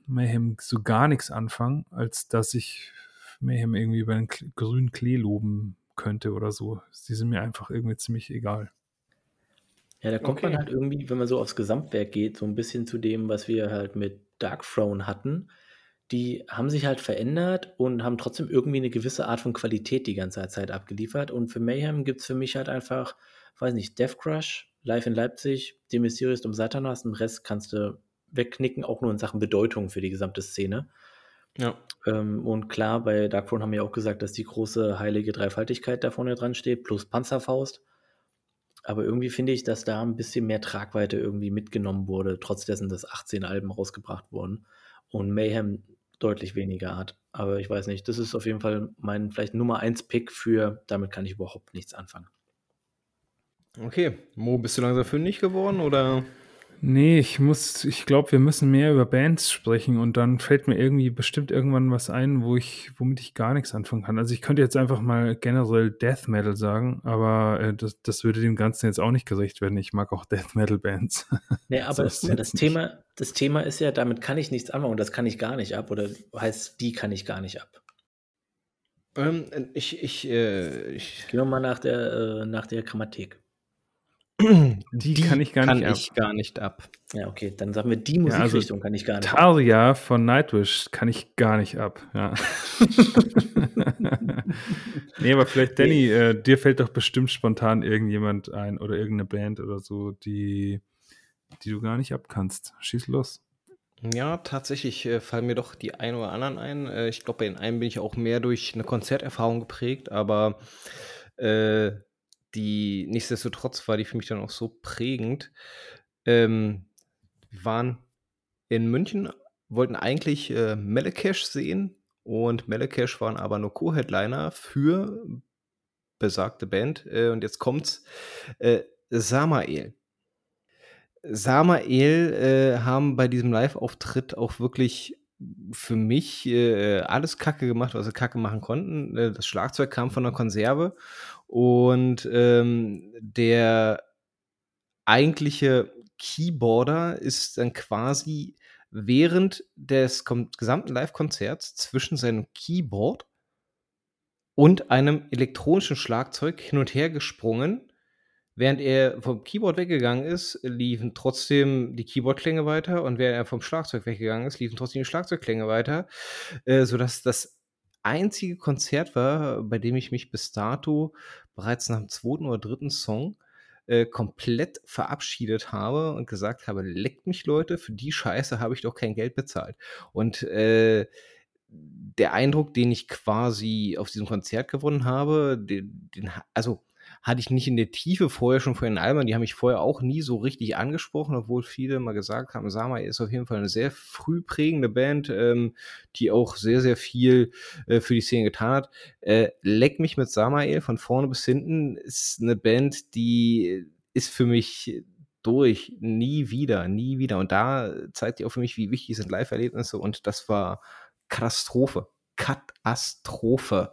Mayhem so gar nichts anfangen, als dass ich Mayhem irgendwie über einen grünen Klee loben könnte oder so. Sie sind mir einfach irgendwie ziemlich egal. Ja, da kommt man Okay. halt irgendwie, wenn man so aufs Gesamtwerk geht, so ein bisschen zu dem, was wir halt mit Dark Throne hatten. Die haben sich halt verändert und haben trotzdem irgendwie eine gewisse Art von Qualität die ganze Zeit abgeliefert. Und für Mayhem gibt es für mich halt einfach, weiß nicht, Death Crush, Live in Leipzig, De Mysterious um Satanas, den Rest kannst du wegknicken, auch nur in Sachen Bedeutung für die gesamte Szene. Ja. Ähm, und klar, bei Dark Throne haben wir auch gesagt, dass die große heilige Dreifaltigkeit da vorne dran steht, plus Panzerfaust. Aber irgendwie finde ich, dass da ein bisschen mehr Tragweite irgendwie mitgenommen wurde, trotz dessen, dass 18 Alben rausgebracht wurden und Mayhem deutlich weniger hat. Aber ich weiß nicht, das ist auf jeden Fall mein vielleicht Nummer 1 Pick für, damit kann ich überhaupt nichts anfangen. Okay, Mo, bist du langsam fündig geworden oder? Nee, ich muss, ich glaube, wir müssen mehr über Bands sprechen und dann fällt mir irgendwie bestimmt irgendwann was ein, wo ich, womit ich gar nichts anfangen kann. Also ich könnte jetzt einfach mal generell Death Metal sagen, aber äh, das, das würde dem Ganzen jetzt auch nicht gerecht werden. Ich mag auch Death Metal Bands. Nee, aber das, das Thema, das Thema ist ja, damit kann ich nichts anfangen und das kann ich gar nicht ab. Oder heißt, die kann ich gar nicht ab. Ähm, ich, ich, äh, ich. Gehen wir mal nach der, äh, nach der Grammatik. Die, die kann ich gar kann nicht ab. ich gar nicht ab. Ja, okay, dann sagen wir, die Ja, also Musikrichtung kann ich gar nicht ab. Taria von Nightwish kann ich gar nicht ab. Ja. nee, aber vielleicht, Danny, äh, dir fällt doch bestimmt spontan irgendjemand ein oder irgendeine Band oder so, die, die du gar nicht abkannst. Schieß los. Ja, tatsächlich äh, fallen mir doch die ein oder anderen ein. Äh, ich glaube, bei den einen bin ich auch mehr durch eine Konzerterfahrung geprägt, aber äh, die nichtsdestotrotz war die für mich dann auch so prägend. Ähm, wir waren in München, wollten eigentlich äh, Melekesh sehen und Melekesh waren aber nur Co-Headliner für besagte Band. Äh, und jetzt kommt's. Äh, Samael. Samael äh, haben bei diesem Live-Auftritt auch wirklich für mich äh, alles Kacke gemacht, was sie Kacke machen konnten. Äh, das Schlagzeug kam von der Konserve und ähm, der eigentliche Keyboarder ist dann quasi während des gesamten Live-Konzerts zwischen seinem Keyboard und einem elektronischen Schlagzeug hin und her gesprungen. Während er vom Keyboard weggegangen ist, liefen trotzdem die Keyboardklänge weiter und während er vom Schlagzeug weggegangen ist, liefen trotzdem die Schlagzeugklänge weiter, äh, sodass das einzige Konzert war, bei dem ich mich bis dato bereits nach dem zweiten oder dritten Song äh, komplett verabschiedet habe und gesagt habe, leckt mich Leute, für die Scheiße habe ich doch kein Geld bezahlt. Und äh, der Eindruck, den ich quasi auf diesem Konzert gewonnen habe, den, den also hatte ich nicht in der Tiefe vorher schon von den Alben, die haben mich vorher auch nie so richtig angesprochen, obwohl viele mal gesagt haben, Sama ist auf jeden Fall eine sehr früh prägende Band, ähm, die auch sehr, sehr viel äh, für die Szene getan hat. Äh, Leck mich mit Samael von vorne bis hinten ist eine Band, die ist für mich durch, nie wieder, nie wieder. Und da zeigt die auch für mich, wie wichtig sind Live-Erlebnisse und das war Katastrophe. Katastrophe.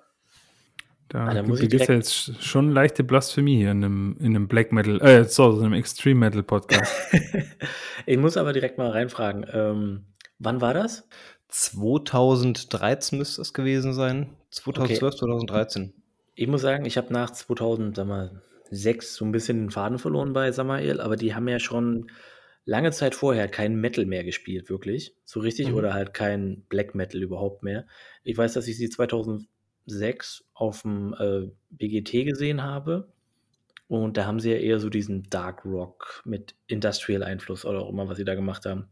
Da Ah, gibt muss ich es ja direkt- jetzt schon leichte Blasphemie hier in einem, in einem Black Metal, äh, sorry, in einem Extreme Metal Podcast. ich muss aber direkt mal reinfragen. Ähm, wann war das? 2013 müsste es gewesen sein. 2012, 2013. Ich muss sagen, ich habe nach 2006 so ein bisschen den Faden verloren bei Samael, aber die haben ja schon lange Zeit vorher kein Metal mehr gespielt, wirklich. So richtig, Mhm. oder halt kein Black Metal überhaupt mehr. Ich weiß, dass ich sie 2006 auf dem äh, BGT gesehen habe. Und da haben sie ja eher so diesen Dark Rock mit Industrial-Einfluss oder auch immer, was sie da gemacht haben,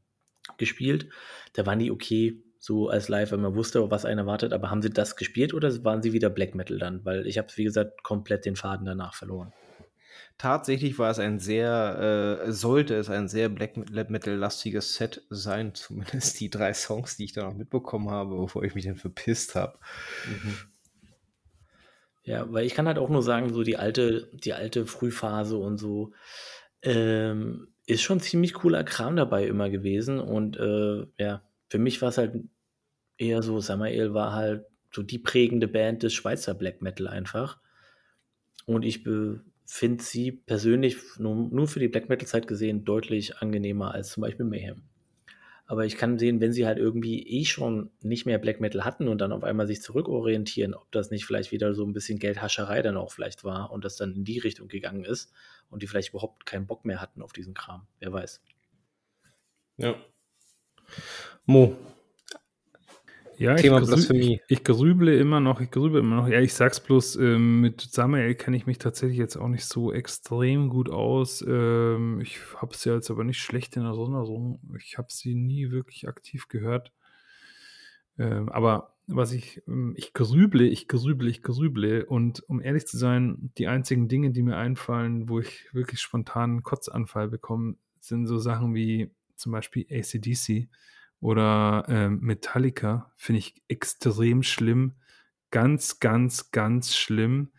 gespielt. Da waren die okay, so als Live, wenn man wusste, was einen erwartet. Aber haben sie das gespielt oder waren sie wieder Black Metal dann? Weil ich habe, wie gesagt, komplett den Faden danach verloren. Tatsächlich war es ein sehr, äh, sollte es ein sehr Black Metal-lastiges Set sein, zumindest die drei Songs, die ich da noch mitbekommen habe, bevor ich mich dann verpisst habe. Mhm. Ja, weil ich kann halt auch nur sagen, so die alte, die alte Frühphase und so ähm, ist schon ziemlich cooler Kram dabei immer gewesen. Und äh, ja, für mich war es halt eher so, Samael war halt so die prägende Band des Schweizer Black Metal einfach. Und ich finde sie persönlich nur, nur für die Black Metal Zeit gesehen deutlich angenehmer als zum Beispiel Mayhem. Aber ich kann sehen, wenn sie halt irgendwie eh schon nicht mehr Black Metal hatten und dann auf einmal sich zurückorientieren, ob das nicht vielleicht wieder so ein bisschen Geldhascherei dann auch vielleicht war und das dann in die Richtung gegangen ist und die vielleicht überhaupt keinen Bock mehr hatten auf diesen Kram. Wer weiß. Ja. Mo, Ja, Thema ich, Blasphemie. ich, ich grüble immer noch, ich grüble immer noch. Ja, ich sag's bloß, ähm, mit Samael kenne ich mich tatsächlich jetzt auch nicht so extrem gut aus. Ähm, ich habe sie jetzt aber nicht schlecht in Erinnerung. Ich habe sie nie wirklich aktiv gehört. Ähm, aber was ich, ähm, ich grüble, ich grüble, ich grüble. Und um ehrlich zu sein, die einzigen Dinge, die mir einfallen, wo ich wirklich spontan einen Kotzanfall bekomme, sind so Sachen wie zum Beispiel ACDC oder ähm, Metallica. Finde ich extrem schlimm. Ganz, ganz, ganz schlimm.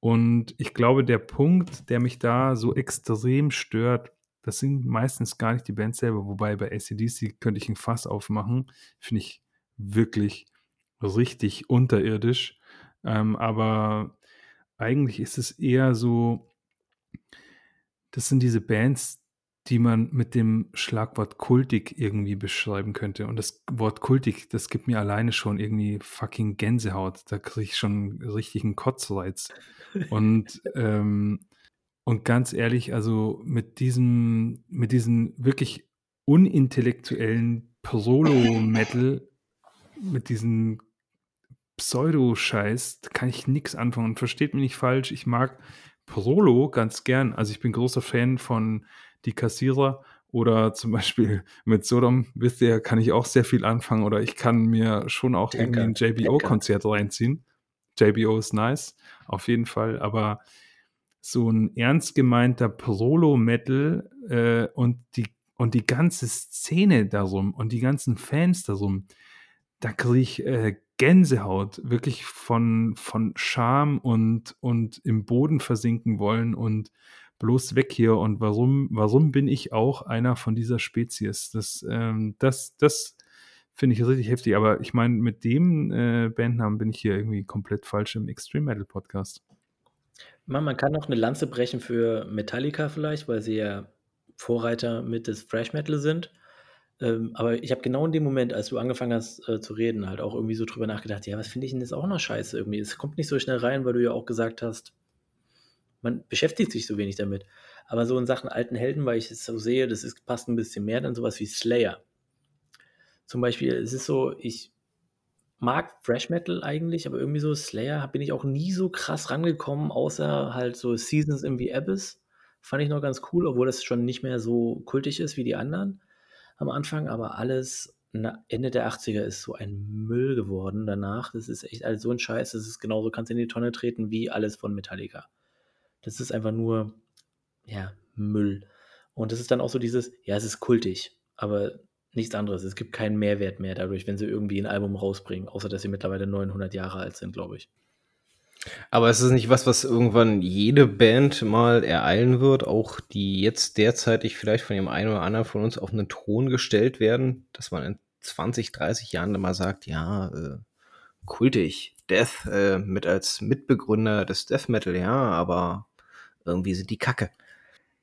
Und ich glaube, der Punkt, der mich da so extrem stört, das sind meistens gar nicht die Bands selber, wobei bei ACDC könnte ich ein Fass aufmachen. Finde ich wirklich richtig unterirdisch. Ähm, aber eigentlich ist es eher so, das sind diese Bands, die man mit dem Schlagwort kultig irgendwie beschreiben könnte. Und das Wort kultig, das gibt mir alleine schon irgendwie fucking Gänsehaut. Da kriege ich schon richtig einen Kotzreiz. Und, ähm, und ganz ehrlich, also mit diesem, mit diesen wirklich unintellektuellen Solo-Metal, mit diesen Pseudo-Scheiß, kann ich nichts anfangen. Und versteht mich nicht falsch, ich mag Prolo ganz gern. Also ich bin großer Fan von Die Kassierer oder zum Beispiel mit Sodom, wisst ihr, kann ich auch sehr viel anfangen oder ich kann mir schon auch Denker, irgendwie ein JBO-Konzert reinziehen. JBO ist nice, auf jeden Fall, aber so ein ernst gemeinter Prolo-Metal äh, und, die, und die ganze Szene darum und die ganzen Fans darum, da kriege ich äh, Gänsehaut, wirklich von, von Scham und, und im Boden versinken wollen und bloß weg hier. Und warum, warum bin ich auch einer von dieser Spezies? Das, ähm, das, das finde ich richtig heftig. Aber ich meine, mit dem äh, Bandnamen bin ich hier irgendwie komplett falsch im Extreme Metal Podcast. Man, man kann noch eine Lanze brechen für Metallica vielleicht, weil sie ja Vorreiter mit des Thrash Metal sind. Ähm, aber ich habe genau in dem Moment, als du angefangen hast äh, zu reden, halt auch irgendwie so drüber nachgedacht, ja, was finde ich denn jetzt auch noch scheiße irgendwie? Es kommt nicht so schnell rein, weil du ja auch gesagt hast, man beschäftigt sich so wenig damit. Aber so in Sachen alten Helden, weil ich es so sehe, das ist, passt ein bisschen mehr dann sowas wie Slayer. Zum Beispiel, es ist so, ich mag Fresh Metal eigentlich, aber irgendwie so Slayer bin ich auch nie so krass rangekommen, außer halt so Seasons in the Abyss. Fand ich noch ganz cool, obwohl das schon nicht mehr so kultig ist wie die anderen am Anfang, aber alles Ende der 80er ist so ein Müll geworden danach. Das ist echt alles so ein Scheiß. Das ist genauso, kannst in die Tonne treten wie alles von Metallica. Das ist einfach nur, ja, Müll. Und das ist dann auch so dieses, ja, es ist kultig, aber nichts anderes. Es gibt keinen Mehrwert mehr dadurch, wenn sie irgendwie ein Album rausbringen, außer dass sie mittlerweile 900 Jahre alt sind, glaube ich. Aber es ist nicht was, was irgendwann jede Band mal ereilen wird, auch die jetzt derzeitig vielleicht von dem einen oder anderen von uns auf einen Thron gestellt werden, dass man in 20, 30 Jahren dann mal sagt, ja, äh, kultig, Death äh, mit als Mitbegründer des Death Metal, ja, aber irgendwie sind die Kacke.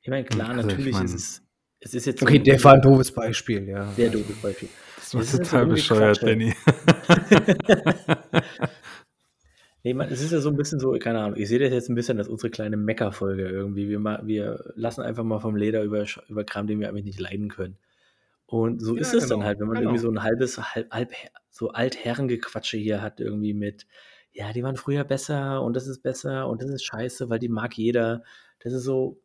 Ich meine, klar, also, natürlich ich mein, ist es, es ist jetzt. Okay, so der war ein doofes Beispiel, ja. Sehr doofes Beispiel. Das war total bescheuert, Danny. Nee, man, es ist ja so ein bisschen so, keine Ahnung, ich sehe das jetzt ein bisschen als unsere kleine Mecker-Folge irgendwie. Wir, ma, wir lassen einfach mal vom Leder über, über Kram, den wir eigentlich nicht leiden können. Und so ja, ist es genau, dann halt, wenn man genau. irgendwie so ein halbes, halb, halb so Altherrengequatsche hier hat, irgendwie mit, ja, die waren früher besser und das ist besser und das ist scheiße, weil die mag jeder. Das ist so,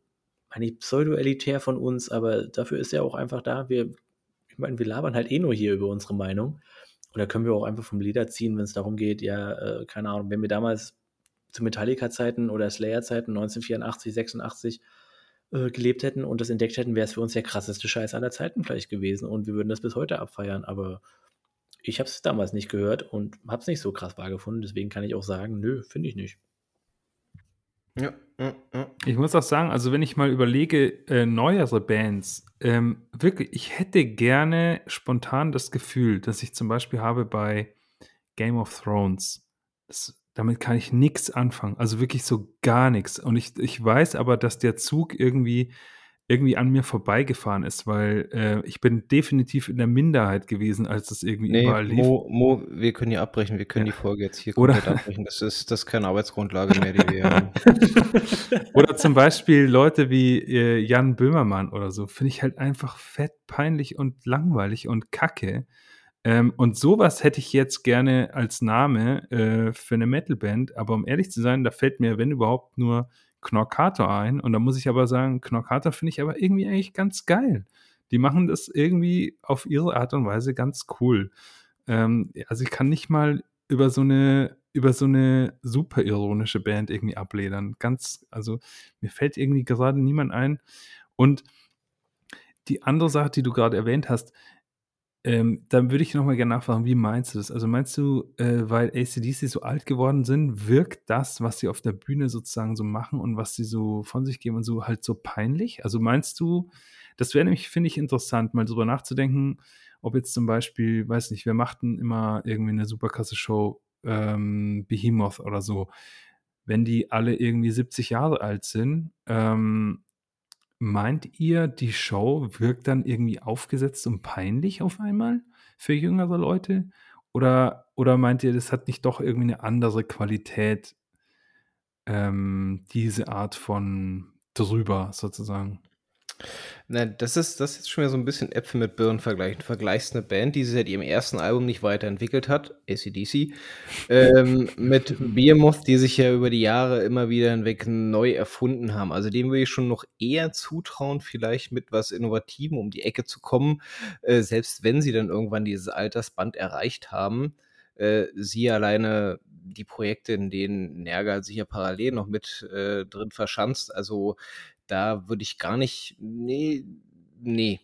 meine pseudo-elitär von uns, aber dafür ist ja auch einfach da, wir, ich meine, wir labern halt eh nur hier über unsere Meinung. Und da können wir auch einfach vom Leder ziehen, wenn es darum geht, ja, äh, keine Ahnung, wenn wir damals zu Metallica-Zeiten oder Slayer-Zeiten 1984, 86 äh, gelebt hätten und das entdeckt hätten, wäre es für uns der krasseste Scheiß aller Zeiten vielleicht gewesen und wir würden das bis heute abfeiern. Aber ich habe es damals nicht gehört und habe es nicht so krass wahrgefunden. Deswegen kann ich auch sagen, nö, finde ich nicht. Ja, ja, ja. Ich muss auch sagen, also wenn ich mal überlege, äh, neuere Bands, ähm, wirklich, ich hätte gerne spontan das Gefühl, dass ich zum Beispiel habe bei Game of Thrones. Das, damit kann ich nichts anfangen. Also wirklich so gar nichts. Und ich, ich weiß aber, dass der Zug irgendwie irgendwie an mir vorbeigefahren ist, weil äh, ich bin definitiv in der Minderheit gewesen, als das irgendwie nee, überall lief. Mo, Mo, wir können hier abbrechen, wir können ja. die Folge jetzt hier komplett Oder abbrechen. Das ist, das ist keine Arbeitsgrundlage mehr, die wir haben. oder zum Beispiel Leute wie äh, Jan Böhmermann oder so, finde ich halt einfach fett, peinlich und langweilig und kacke. Ähm, und sowas hätte ich jetzt gerne als Name äh, für eine Metalband, aber um ehrlich zu sein, da fällt mir, wenn überhaupt, nur Knorkator ein. Und da muss ich aber sagen, Knorkator finde ich aber irgendwie eigentlich ganz geil. Die machen das irgendwie auf ihre Art und Weise ganz cool. ähm, also ich kann nicht mal über so eine über so eine super ironische Band irgendwie abledern. Ganz, also mir fällt irgendwie gerade niemand ein. Und die andere Sache, die du gerade erwähnt hast, ähm, dann würde ich nochmal gerne nachfragen, wie meinst du das? Also meinst du, äh, weil ACDC so alt geworden sind, wirkt das, was sie auf der Bühne sozusagen so machen und was sie so von sich geben und so halt so peinlich? Also meinst du, das wäre nämlich, finde ich, interessant, mal drüber nachzudenken, ob jetzt zum Beispiel, weiß nicht, wir machten immer irgendwie eine super krasse Show, ähm, Behemoth oder so. Wenn die alle irgendwie 70 Jahre alt sind, ähm, meint ihr, die Show wirkt dann irgendwie aufgesetzt und peinlich auf einmal für jüngere Leute? Oder, oder meint ihr, das hat nicht doch irgendwie eine andere Qualität, ähm, diese Art von drüber sozusagen? Na, das ist das ist schon wieder so ein bisschen Äpfel mit Birnen vergleichen. Du vergleichst 'ne Band, die sich seit ihrem ersten Album nicht weiterentwickelt hat, AC/DC, ähm, mit Behemoth, die sich ja über die Jahre immer wieder hinweg neu erfunden haben. Also, denen würde ich schon noch eher zutrauen, vielleicht mit was Innovativem um die Ecke zu kommen, äh, selbst wenn sie dann irgendwann dieses Altersband erreicht haben. Äh, siehe alleine die Projekte, in denen Nergal sich ja parallel noch mit, äh, drin verschanzt. Also, da würde ich gar nicht nee, nee.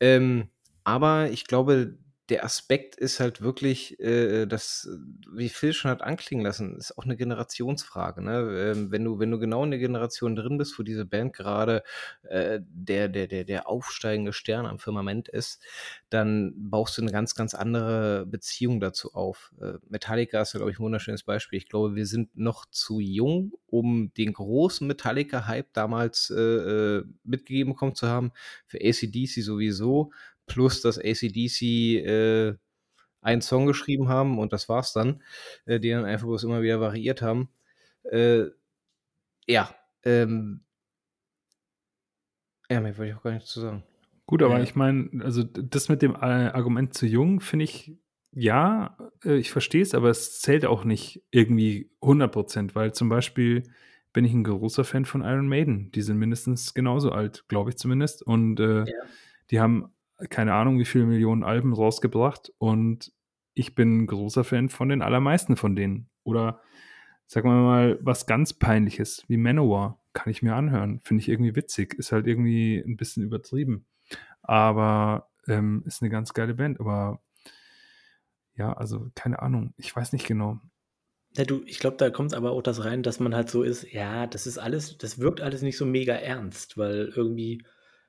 Ähm, aber ich glaube, der Aspekt ist halt wirklich, äh, das, wie Phil schon hat anklingen lassen, ist auch eine Generationsfrage, ne? Ähm, wenn du wenn du genau in der Generation drin bist, wo diese Band gerade, äh, der der der der aufsteigende Stern am Firmament ist, dann baust du eine ganz, ganz andere Beziehung dazu auf. Äh, Metallica ist ja, glaube ich, 'n wunderschönes Beispiel. Ich glaube, wir sind noch zu jung, um den großen Metallica-Hype damals, äh, äh, mitgegeben bekommen zu haben. Für AC/DC sowieso plus dass AC/DC äh, einen Song geschrieben haben und das war's dann, äh, die dann einfach bloß immer wieder variiert haben. Äh, ja, ähm ja, mehr wollte ich auch gar nicht zu sagen. Gut, aber ja. ich meine, also das mit dem äh, Argument zu jung finde ich, ja, äh, ich verstehe es, aber es zählt auch nicht irgendwie 100% weil zum Beispiel bin ich ein großer Fan von Iron Maiden. Die sind mindestens genauso alt, glaube ich zumindest. Und äh, ja. die haben keine Ahnung, wie viele Millionen Alben rausgebracht und ich bin großer Fan von den allermeisten von denen. Oder sagen wir mal, was ganz peinliches wie Manowar kann ich mir anhören. Finde ich irgendwie witzig. Ist halt irgendwie ein bisschen übertrieben. Aber ähm, ist eine ganz geile Band. Aber ja, also keine Ahnung. Ich weiß nicht genau. Ja, du, ich glaube, da kommt aber auch das rein, dass man halt so ist, ja, das ist alles, das wirkt alles nicht so mega ernst, weil irgendwie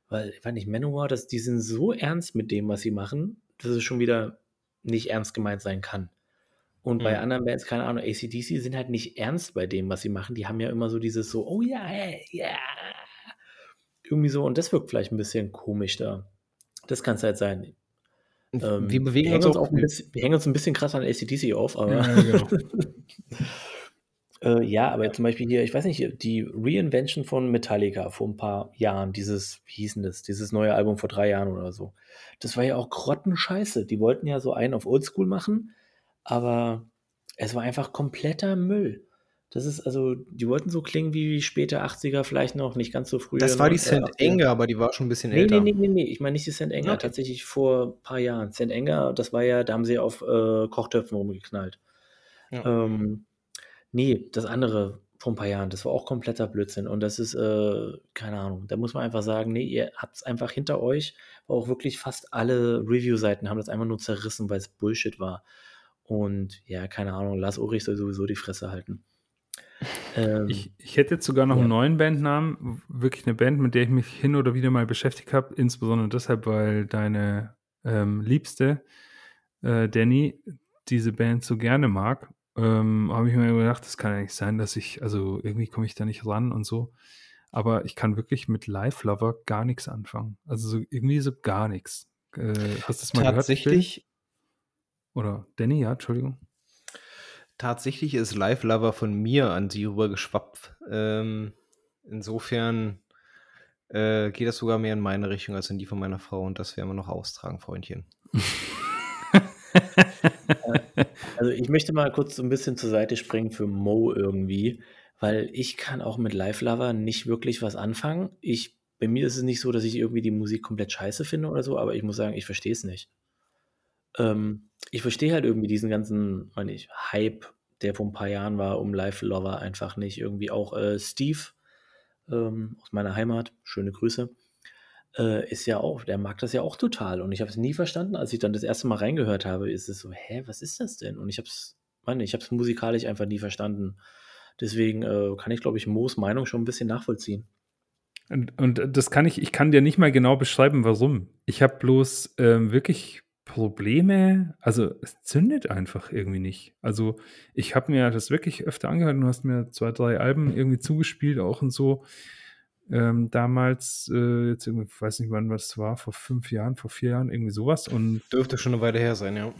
weil, ich weiß nicht, Manowar, das, die sind so ernst mit dem, was sie machen, dass es schon wieder nicht ernst gemeint sein kann. Und mhm. bei anderen Bands, keine Ahnung, ACDC sind halt nicht ernst bei dem, was sie machen. Die haben ja immer so dieses so, oh ja, ja. Irgendwie so, und das wirkt vielleicht ein bisschen komisch da. Das kann es halt sein. Ähm, wir bewegen wir uns, uns auch ein bisschen, wir hängen uns ein bisschen krass an ACDC auf, aber. Ja, genau. Äh, ja, aber zum Beispiel hier, ich weiß nicht, die Reinvention von Metallica vor ein paar Jahren, dieses, wie hieß denn das, dieses neue Album vor drei Jahren oder so. Das war ja auch grottenscheiße. Die wollten ja so einen auf Oldschool machen, aber es war einfach kompletter Müll. Das ist also, die wollten so klingen wie späte 80er, vielleicht noch, nicht ganz so früh. Das war die St. Enger, aber die war schon ein bisschen nee, älter. Nee, nee, nee, nee, ich meine nicht die St. Enger, okay. tatsächlich vor ein paar Jahren. St. Enger, das war ja, da haben sie auf äh, Kochtöpfen rumgeknallt. Ja. Ähm, Nee, das andere vor ein paar Jahren, das war auch kompletter Blödsinn. Und das ist, äh, keine Ahnung, da muss man einfach sagen, nee, ihr habt es einfach hinter euch. Auch wirklich fast alle Review-Seiten haben das einfach nur zerrissen, weil es Bullshit war. Und ja, keine Ahnung, Lars Ulrich soll sowieso die Fresse halten. Ähm, ich, ich, hätte jetzt sogar noch ja. einen neuen Bandnamen, wirklich eine Band, mit der ich mich hin oder wieder mal beschäftigt habe, insbesondere deshalb, weil deine ähm, Liebste, äh, Danny, diese Band so gerne mag ähm, habe ich mir gedacht, das kann ja nicht sein, dass ich, also irgendwie komme ich da nicht ran und so. Aber ich kann wirklich mit Live Lover gar nichts anfangen. Also so, irgendwie so gar nichts. Äh, hast du es mal Tatsächlich, gehört? Oder Danny, ja, Entschuldigung. Tatsächlich ist Live Lover von mir an sie rüber geschwappt. Ähm, insofern äh, geht das sogar mehr in meine Richtung als in die von meiner Frau und das werden wir noch austragen, Freundchen. Also ich möchte mal kurz so ein bisschen zur Seite springen für Mo irgendwie, weil ich kann auch mit Live Lover nicht wirklich was anfangen. Ich, bei mir ist es nicht so, dass ich irgendwie die Musik komplett scheiße finde oder so, aber ich muss sagen, ich verstehe es nicht. Ähm, ich verstehe halt irgendwie diesen ganzen, meine ich, Hype, der vor ein paar Jahren war, um Life Lover einfach nicht. Irgendwie auch äh, Steve ähm, aus meiner Heimat, schöne Grüße, äh, ist ja auch, der mag das ja auch total. Und ich habe es nie verstanden, als ich dann das erste Mal reingehört habe, ist es so, hä, was ist das denn? Und ich habe es, meine, ich habe es musikalisch einfach nie verstanden. Deswegen äh, kann ich, glaube ich, Moos Meinung schon ein bisschen nachvollziehen. Und, und das kann ich, ich kann dir nicht mal genau beschreiben, warum. Ich habe bloß ähm, wirklich Probleme, also es zündet einfach irgendwie nicht. Also ich habe mir das wirklich öfter angehört, du hast mir zwei, drei Alben irgendwie zugespielt auch und so. Ähm, damals, äh, jetzt irgendwie, weiß nicht wann was war, vor fünf Jahren, vor vier Jahren, irgendwie sowas. Und Dürfte schon eine Weile her sein, ja.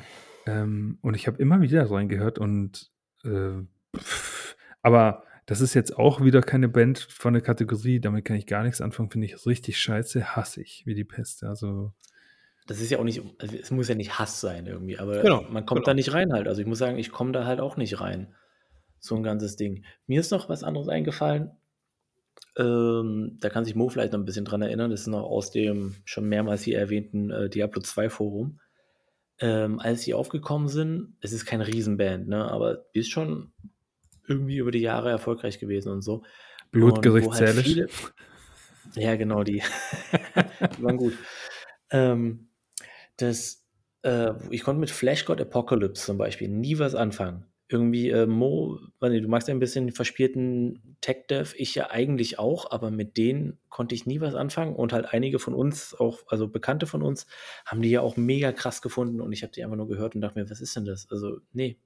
ähm, und ich habe immer wieder reingehört und äh, pff, aber das ist jetzt auch wieder keine Band von der Kategorie, damit kann ich gar nichts anfangen, finde ich richtig scheiße, hasse ich wie die Pest. Also Das ist ja auch nicht, also es muss ja nicht Hass sein irgendwie, aber Genau, man kommt genau. da nicht rein halt. Also ich muss sagen, ich komme da halt auch nicht rein. So ein ganzes Ding. Mir ist noch was anderes eingefallen. Ähm, da kann sich Mo vielleicht noch ein bisschen dran erinnern. Das ist noch aus dem schon mehrmals hier erwähnten äh, Diablo 2 Forum. Ähm, als sie aufgekommen sind, es ist keine Riesenband, ne, aber die ist schon irgendwie über die Jahre erfolgreich gewesen und so. Blutgericht halt viele- Ja, genau, die, die waren gut. Ähm, das, äh, ich konnte mit Flash God Apocalypse zum Beispiel nie was anfangen. Irgendwie, äh, Mo, du magst ja ein bisschen verspielten Tech-Dev, ich ja eigentlich auch, aber mit denen konnte ich nie was anfangen und halt einige von uns, auch, also Bekannte von uns, haben die ja auch mega krass gefunden und ich habe die einfach nur gehört und dachte mir, was ist denn das? Also, nee,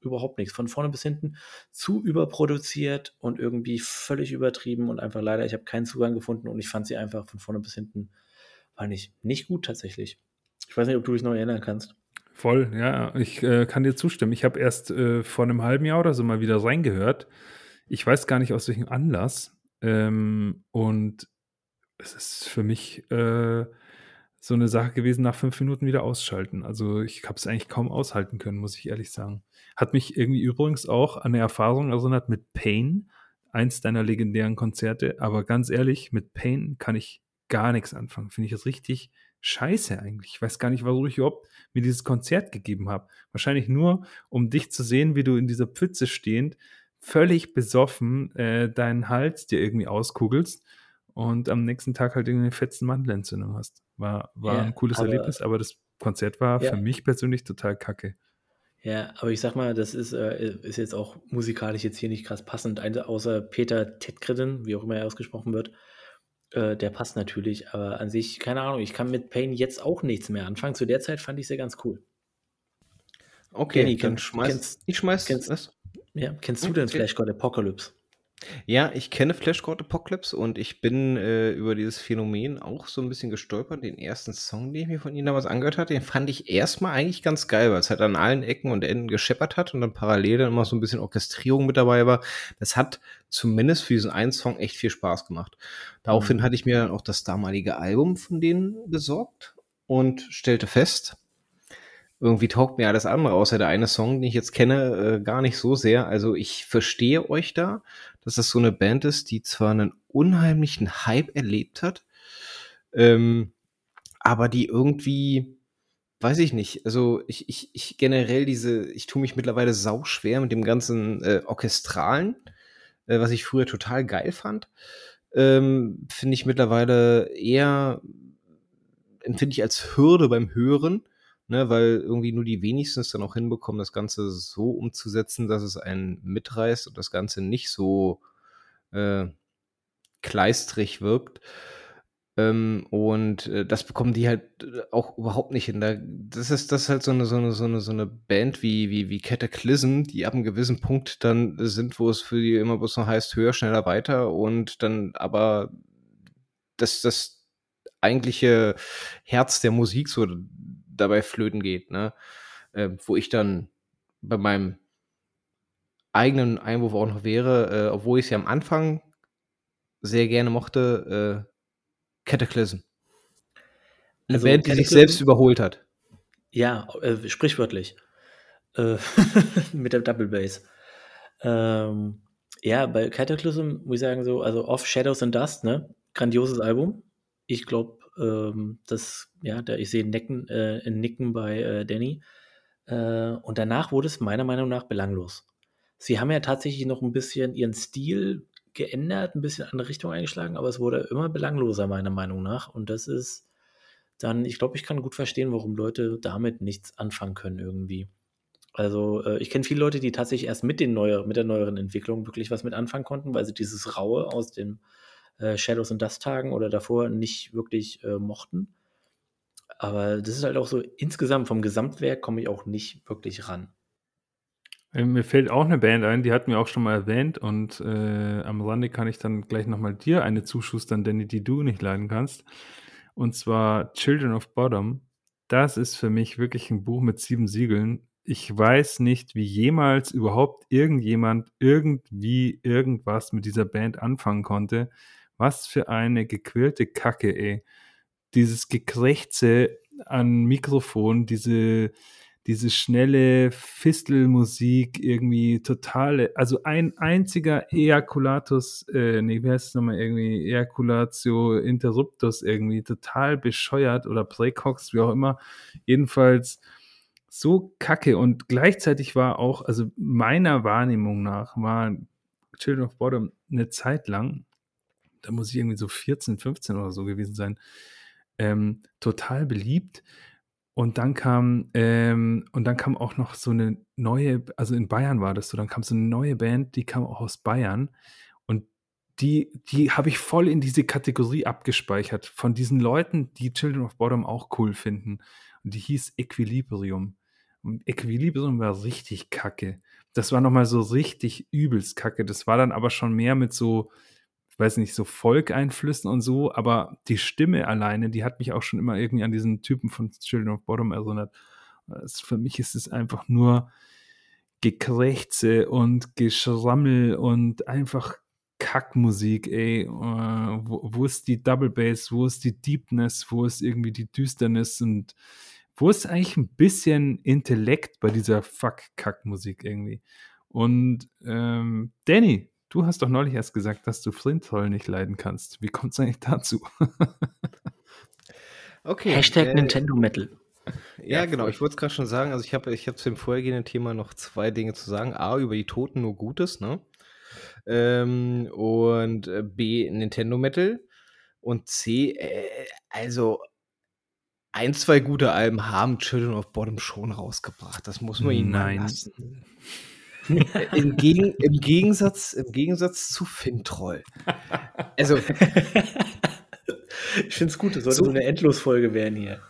überhaupt nichts. Von vorne bis hinten zu überproduziert und irgendwie völlig übertrieben und einfach leider, ich habe keinen Zugang gefunden und ich fand sie einfach von vorne bis hinten, war nicht, nicht gut tatsächlich. Ich weiß nicht, ob du dich noch erinnern kannst. Voll, ja, ich äh, kann dir zustimmen. Ich habe erst äh, vor einem halben Jahr oder so mal wieder reingehört. Ich weiß gar nicht aus welchem Anlass. Ähm, und es ist für mich äh, so eine Sache gewesen, nach fünf Minuten wieder ausschalten. Also ich habe es eigentlich kaum aushalten können, muss ich ehrlich sagen. Hat mich irgendwie übrigens auch an eine Erfahrung erinnert mit Pain, eins deiner legendären Konzerte. Aber ganz ehrlich, mit Pain kann ich gar nichts anfangen. Finde ich das richtig scheiße eigentlich. Ich weiß gar nicht, warum ich überhaupt mir dieses Konzert gegeben habe. Wahrscheinlich nur, um dich zu sehen, wie du in dieser Pfütze stehend, völlig besoffen, äh, deinen Hals dir irgendwie auskugelst und am nächsten Tag halt irgendwie eine fetzen Mandelentzündung hast. War, war Ja, ein cooles aber- Erlebnis, aber das Konzert war Ja. für mich persönlich total kacke. Ja, aber ich sag mal, das ist, äh, ist jetzt auch musikalisch jetzt hier nicht krass passend, ein- außer Peter Tetkriden, wie auch immer er ausgesprochen wird. Äh, der passt natürlich, aber an sich, keine Ahnung, ich kann mit Pain jetzt auch nichts mehr anfangen. Zu der Zeit fand ich sie ganz cool. Okay, Kenny, dann kennst- schmeiß. kennst- ich schmeiß. kennst- was? Ja, kennst du Hm, denn erzähl. Flash God Apocalypse? Ja, ich kenne Flash Apocalypse und ich bin äh, über dieses Phänomen auch so ein bisschen gestolpert. Den ersten Song, den ich mir von ihnen damals angehört hatte, den fand ich erstmal eigentlich ganz geil, weil es halt an allen Ecken und Enden gescheppert hat und dann parallel dann immer so ein bisschen Orchestrierung mit dabei war. Das hat zumindest für diesen einen Song echt viel Spaß gemacht. Daraufhin Mhm. hatte ich mir dann auch das damalige Album von denen besorgt und stellte fest, irgendwie taugt mir alles andere, außer der eine Song, den ich jetzt kenne, äh, gar nicht so sehr. Also ich verstehe euch da, dass das so eine Band ist, die zwar einen unheimlichen Hype erlebt hat, ähm, aber die irgendwie, weiß ich nicht, also ich, ich, ich generell diese, ich tue mich mittlerweile sauschwer mit dem ganzen äh, Orchestralen, äh, was ich früher total geil fand, ähm, finde ich mittlerweile eher, empfinde ich als Hürde beim Hören, ne, weil irgendwie nur die wenigsten es dann auch hinbekommen, das Ganze so umzusetzen, dass es einen mitreißt und das Ganze nicht so äh, kleistrig wirkt. Ähm, und äh, das bekommen die halt äh, auch überhaupt nicht hin. Da, das, ist, das ist halt so eine, so eine, so eine, so eine Band wie, wie, wie Cataclysm, die ab einem gewissen Punkt dann sind, wo es für die immer bloß noch heißt, höher, schneller, weiter und dann aber das, das eigentliche Herz der Musik so dabei flöten geht, ne? Äh, wo ich dann bei meinem eigenen Einwurf auch noch wäre, äh, obwohl ich sie am Anfang sehr gerne mochte, äh, Cataclysm. Eine Also Band, die sich selbst überholt hat. Ja, äh, sprichwörtlich. Äh, mit der Double Bass. Ähm, ja, bei Cataclysm muss ich sagen, so, also Off Shadows and Dust, ne? Grandioses Album. Ich glaube, ähm, das, ja, da, ich sehe Nicken, äh, Nicken bei äh, Danny. Äh, und danach wurde es meiner Meinung nach belanglos. Sie haben ja tatsächlich noch ein bisschen ihren Stil geändert, ein bisschen andere Richtung eingeschlagen, aber es wurde immer belangloser, meiner Meinung nach. Und das ist dann, ich glaube, ich kann gut verstehen, warum Leute damit nichts anfangen können irgendwie. Also äh, ich kenne viele Leute, die tatsächlich erst mit, den neuer, mit der neueren Entwicklung wirklich was mit anfangen konnten, weil sie dieses Raue aus den äh, Shadows und Dust Tagen oder davor nicht wirklich äh, mochten. Aber das ist halt auch so, insgesamt vom Gesamtwerk komme ich auch nicht wirklich ran. Äh, mir fällt auch eine Band ein, die hatten wir auch schon mal erwähnt und äh, am Rande kann ich dann gleich nochmal dir eine zuschustern, Danny, die du nicht leiden kannst. Und zwar Children of Bottom. Das ist für mich wirklich ein Buch mit sieben Siegeln. Ich weiß nicht, wie jemals überhaupt irgendjemand irgendwie irgendwas mit dieser Band anfangen konnte. Was für eine gequirlte Kacke, ey. Dieses Gekrächze an Mikrofon, diese diese schnelle Fistelmusik irgendwie totale, also ein einziger Ejakulatus, äh, nee, wie heißt es nochmal irgendwie, Ejaculatio Interruptus irgendwie, total bescheuert oder Playcox, wie auch immer, jedenfalls so kacke und gleichzeitig war auch, also meiner Wahrnehmung nach war Children of Bottom eine Zeit lang, da muss ich irgendwie so 14, 15 oder so gewesen sein, ähm, total beliebt und dann kam, ähm, und dann kam auch noch so eine neue, also in Bayern war das so, dann kam so eine neue Band, die kam auch aus Bayern. Und die, die habe ich voll in diese Kategorie abgespeichert von diesen Leuten, die Children of Bottom auch cool finden. Und die hieß Equilibrium. Und Equilibrium war richtig kacke. Das war nochmal so richtig übelst kacke. Das war dann aber schon mehr mit so, weiß nicht, so Folk-Einflüssen und so, aber die Stimme alleine, die hat mich auch schon immer irgendwie an diesen Typen von Children of Bottom erinnert. Das, für mich ist es einfach nur Gekrächze und Geschrammel und einfach Kackmusik, ey. Äh, wo, wo, ist die Double Bass, wo ist die Deepness, wo ist irgendwie die Düsternis und wo ist eigentlich ein bisschen Intellekt bei dieser Fuck-Kack-Musik irgendwie? Und ähm, Danny, Du hast doch neulich erst gesagt, dass du Flintroll nicht leiden kannst. Wie kommt es eigentlich dazu? okay. Hashtag äh, Nintendo Metal. Ja, ja genau. Ich wollte es gerade schon sagen. Also ich habe ich hab zu dem vorhergehenden Thema noch zwei Dinge zu sagen. A, über die Toten nur Gutes, ne? Ähm, und äh, B, Nintendo Metal. Und C, äh, also ein, zwei gute Alben haben Children of Bottom schon rausgebracht. Das muss man ihnen Nein. lassen. Im, Gegen, Im, Gegensatz, Im Gegensatz zu Fintroll. Also. ich finde es gut, es sollte so, so eine Endlosfolge werden hier.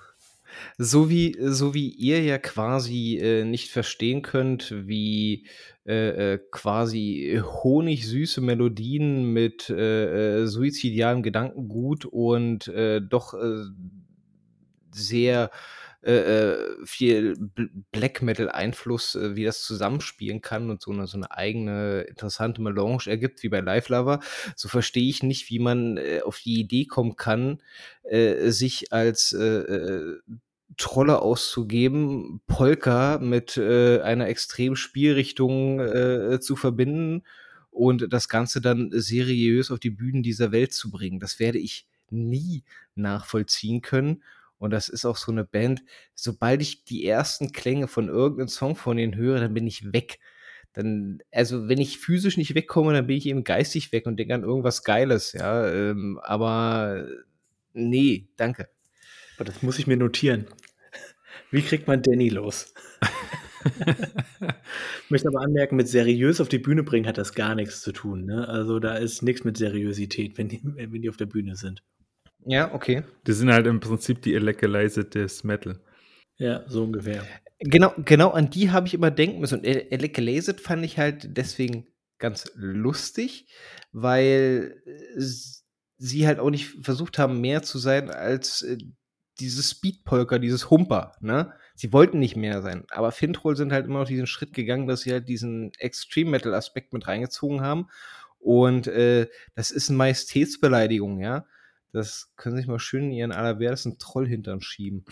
So wie, so wie ihr ja quasi äh, nicht verstehen könnt, wie äh, äh quasi honigsüße Melodien mit äh, äh suizidialem Gedankengut und äh, doch sehr viel Black Metal-Einfluss, äh, wie das zusammenspielen kann und so eine, so eine eigene interessante Melange ergibt, wie bei Live Lover, so verstehe ich nicht, wie man äh, auf die Idee kommen kann, äh, sich als äh, Trolle auszugeben, Polka mit einer extremen Spielrichtung zu verbinden und das Ganze dann seriös auf die Bühnen dieser Welt zu bringen. Das werde ich nie nachvollziehen können. Und das ist auch so eine Band, sobald ich die ersten Klänge von irgendeinem Song von denen höre, dann bin ich weg. Dann, also wenn ich physisch nicht wegkomme, dann bin ich eben geistig weg und denke an irgendwas Geiles, ja. Ähm, aber nee, danke. Aber das muss ich mir notieren. Wie kriegt man Danny los? ich möchte aber anmerken, mit seriös auf die Bühne bringen hat das gar nichts zu tun. Ne? Also da ist nichts mit Seriosität, wenn die, wenn die auf der Bühne sind. Ja, okay. Die sind halt im Prinzip die Elektrolyse des Metal. Ja, so ungefähr. Genau, genau an die habe ich immer denken müssen. Und Elektrolyse fand ich halt deswegen ganz lustig, weil sie halt auch nicht versucht haben, mehr zu sein als äh, dieses Speedpolka, dieses Humper, ne? Sie wollten nicht mehr sein. Aber Fintroll sind halt immer noch diesen Schritt gegangen, dass sie halt diesen Extreme Metal Aspekt mit reingezogen haben. Und äh, das ist eine Majestätsbeleidigung, ja. Das können sich mal schön in ihren allerwertesten Trollhintern schieben.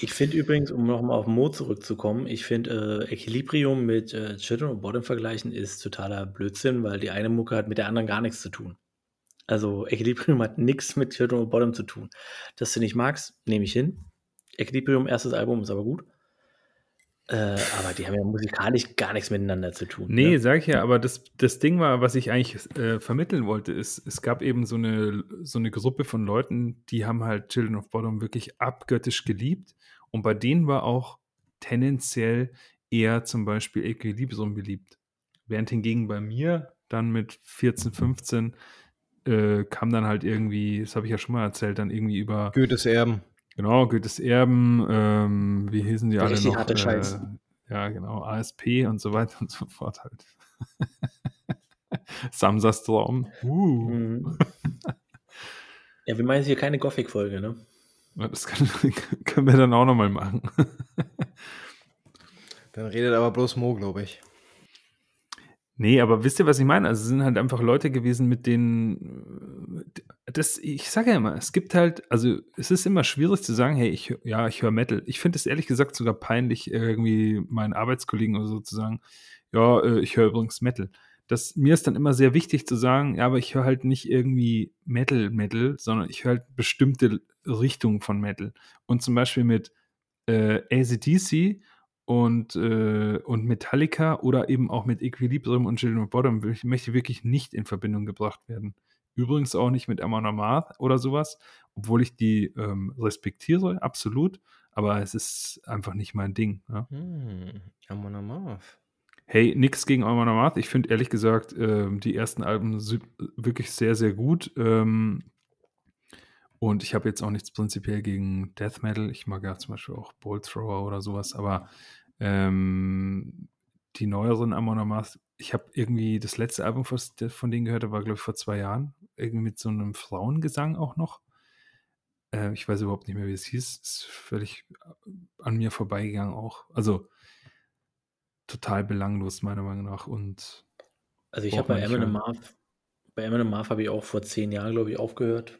Ich finde übrigens, um nochmal auf Mo zurückzukommen, ich finde äh, Equilibrium mit äh, Children of Bottom vergleichen ist totaler Blödsinn, weil die eine Mucke hat mit der anderen gar nichts zu tun. Also Equilibrium hat nichts mit Children of Bottom zu tun. Dass du nicht magst, nehme ich hin. Equilibrium, erstes Album, ist aber gut. Äh, aber die haben ja musikalisch gar nichts miteinander zu tun. Nee, ne? sag ich ja, aber das, das Ding war, was ich eigentlich äh, vermitteln wollte, ist, es gab eben so eine, so eine Gruppe von Leuten, die haben halt Children of Bottom wirklich abgöttisch geliebt. Und bei denen war auch tendenziell eher zum Beispiel Equilibrium beliebt. Während hingegen bei mir dann mit 14, 15 äh, kam dann halt irgendwie, das habe ich ja schon mal erzählt, dann irgendwie über Goethes Erben. Genau, Goethes Erben, ähm, wie hießen die Der alle noch? harte Scheiß. Äh, ja, genau, ASP und so weiter und so fort halt. Samsas Traum. Uh. Mhm. ja, wir meinen jetzt hier keine Gothic-Folge, ne? Ja, Das kann, können wir dann auch nochmal machen. Dann redet aber bloß Mo, glaube ich. Nee, aber wisst ihr, was ich meine? Also es sind halt einfach Leute gewesen, mit denen äh, das, ich sage ja immer, es gibt halt, also es ist immer schwierig zu sagen, hey, ich, ja, ich höre Metal. Ich finde es ehrlich gesagt sogar peinlich, irgendwie meinen Arbeitskollegen oder so zu sagen, ja, äh, ich höre übrigens Metal. Das, mir ist dann immer sehr wichtig zu sagen, ja, aber ich höre halt nicht irgendwie Metal, Metal, sondern ich höre halt bestimmte Richtungen von Metal. Und zum Beispiel mit äh, ACDC und, äh, und Metallica oder eben auch mit Equilibrium und Children of Bottom möchte wirklich nicht in Verbindung gebracht werden. Übrigens auch nicht mit Amon Amarth oder sowas, obwohl ich die ähm, respektiere, absolut, aber es ist einfach nicht mein Ding. Ja? Hm, Amon Amarth. Hey, nix gegen Amon Amarth. Ich finde ehrlich gesagt ähm, die ersten Alben wirklich sehr, sehr gut. Ähm, und ich habe jetzt auch nichts prinzipiell gegen Death Metal. Ich mag ja zum Beispiel auch Bolt Thrower oder sowas, aber ähm, die neueren Amon Amarth, ich habe irgendwie das letzte Album von denen gehört, war glaube ich vor zwei Jahren, irgendwie mit so einem Frauengesang auch noch. Äh, ich weiß überhaupt nicht mehr, wie es hieß. Ist völlig äh, an mir vorbeigegangen auch. Also total belanglos meiner Meinung nach und Also ich habe bei Eminem. Marv, bei Eminem Marv habe ich auch vor zehn Jahren, glaube ich, aufgehört,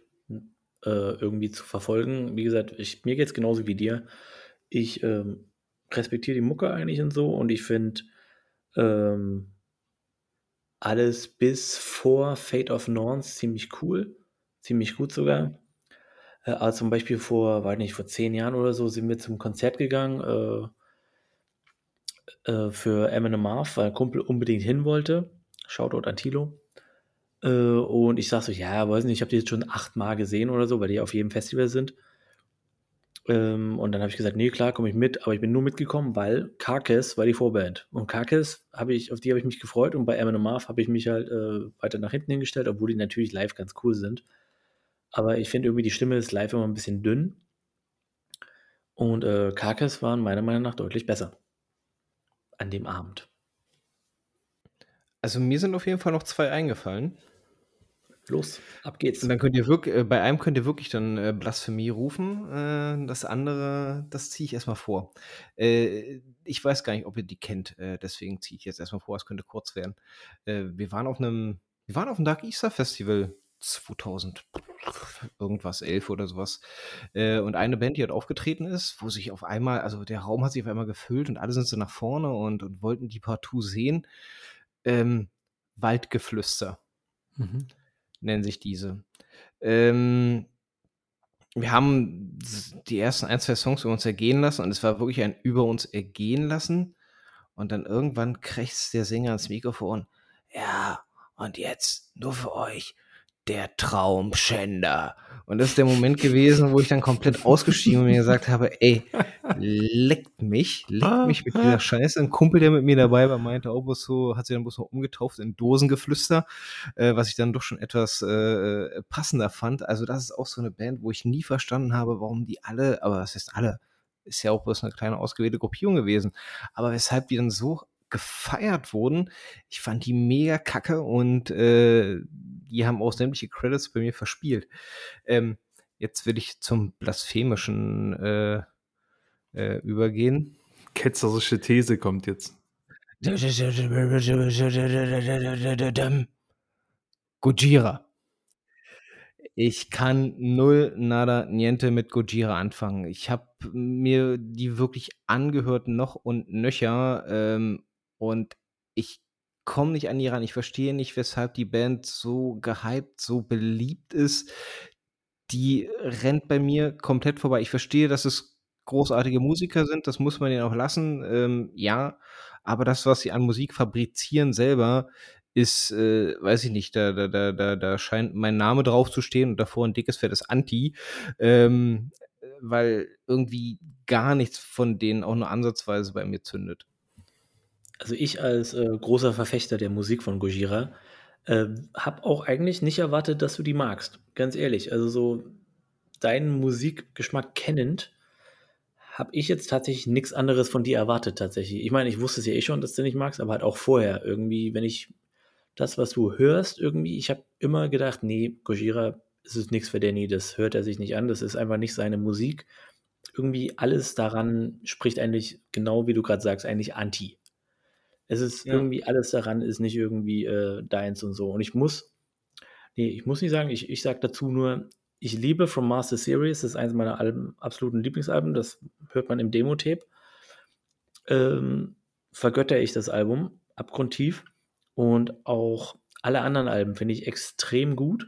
äh, irgendwie zu verfolgen. Wie gesagt, ich, mir geht es genauso wie dir. Ich ähm, respektiere die Mucke eigentlich und so und ich finde ähm, alles bis vor Fate of Norns ziemlich cool, ziemlich gut sogar. Äh, aber zum Beispiel vor, weiß nicht, vor zehn Jahren oder so sind wir zum Konzert gegangen äh, äh, für Eminem Marv, weil ein Kumpel unbedingt hin wollte. Shoutout an Tilo. Äh, und ich sag so, ja, weiß nicht, ich habe die jetzt schon achtmal gesehen oder so, weil die auf jedem Festival sind. Ähm, und dann habe ich gesagt, nee, klar, komme ich mit, aber ich bin nur mitgekommen, weil Carcass war die Vorband. Und Carcass habe ich, auf die habe ich mich gefreut und bei Eminem Marv habe ich mich halt äh, weiter nach hinten hingestellt, obwohl die natürlich live ganz cool sind. Aber ich finde irgendwie die Stimme ist live immer ein bisschen dünn. Und äh, Carcass waren meiner Meinung nach deutlich besser. An dem Abend. Also mir sind auf jeden Fall noch zwei eingefallen. Los, ab geht's. Und dann könnt ihr wirklich, äh, bei einem könnt ihr wirklich dann äh, Blasphemie rufen. Äh, das andere, das ziehe ich erstmal vor. Äh, ich weiß gar nicht, ob ihr die kennt, deswegen ziehe ich jetzt erstmal vor, es könnte kurz werden. Wir waren auf einem, wir waren auf dem Dark Easter Festival 2000 irgendwas, 11 oder sowas. Und eine Band, die halt aufgetreten ist, wo sich auf einmal, also der Raum hat sich auf einmal gefüllt und alle sind so nach vorne und, und wollten die partout sehen. Ähm, Waldgeflüster Mhm. Nennen sich diese. Ähm, wir haben die ersten ein, zwei Songs über uns ergehen lassen und es war wirklich ein über uns ergehen lassen. Und dann irgendwann krächzt der Sänger ins Mikrofon. Ja, und jetzt nur für euch der Traumschänder. Und das ist der Moment gewesen, wo ich dann komplett ausgestiegen und mir gesagt habe, ey, leckt mich, leckt mich mit dieser Scheiße. Ein Kumpel, der mit mir dabei war, meinte auch bloß so, hat sich dann bloß noch umgetauft in Dosengeflüster, äh, was ich dann doch schon etwas äh, passender fand. Also das ist auch so eine Band, wo ich nie verstanden habe, warum die alle, aber was heißt alle, ist ja auch bloß eine kleine ausgewählte Gruppierung gewesen, aber weshalb die dann so gefeiert wurden. Ich fand die mega kacke und äh, die haben auch sämtliche Credits bei mir verspielt. Ähm, jetzt will ich zum blasphemischen äh, äh, übergehen. Ketzerische These kommt jetzt. Gojira. Ich kann null nada niente mit Gojira anfangen. Ich habe mir die wirklich angehört noch und nöcher ähm, und ich komme nicht an die ran. Ich verstehe nicht, weshalb die Band so gehypt, so beliebt ist. Die rennt bei mir komplett vorbei. Ich verstehe, dass es großartige Musiker sind, das muss man denen auch lassen, ähm, ja, aber das, was sie an Musik fabrizieren selber, ist, äh, weiß ich nicht, da, da, da, da, da scheint mein Name drauf zu stehen und davor ein dickes, fettes Anti, ähm, weil irgendwie gar nichts von denen auch nur ansatzweise bei mir zündet. Also ich als äh, großer Verfechter der Musik von Gojira äh, habe auch eigentlich nicht erwartet, dass du die magst. Ganz ehrlich. Also so deinen Musikgeschmack kennend habe ich jetzt tatsächlich nichts anderes von dir erwartet tatsächlich. Ich meine, ich wusste es ja eh schon, dass du nicht magst, aber halt auch vorher irgendwie, wenn ich das, was du hörst, irgendwie, ich habe immer gedacht, nee, Gojira, es ist nichts für Danny, das hört er sich nicht an, das ist einfach nicht seine Musik. Irgendwie alles daran spricht eigentlich, genau wie du gerade sagst, eigentlich anti. Es ist ja. irgendwie, alles daran ist nicht irgendwie äh, deins und so. Und ich muss, nee, ich muss nicht sagen, ich, ich sage dazu nur, ich liebe From Master Series, das ist eines meiner Alben, absoluten Lieblingsalben, das hört man im Demo-Tape. Ähm, vergötter ich das Album abgrundtief und auch alle anderen Alben finde ich extrem gut.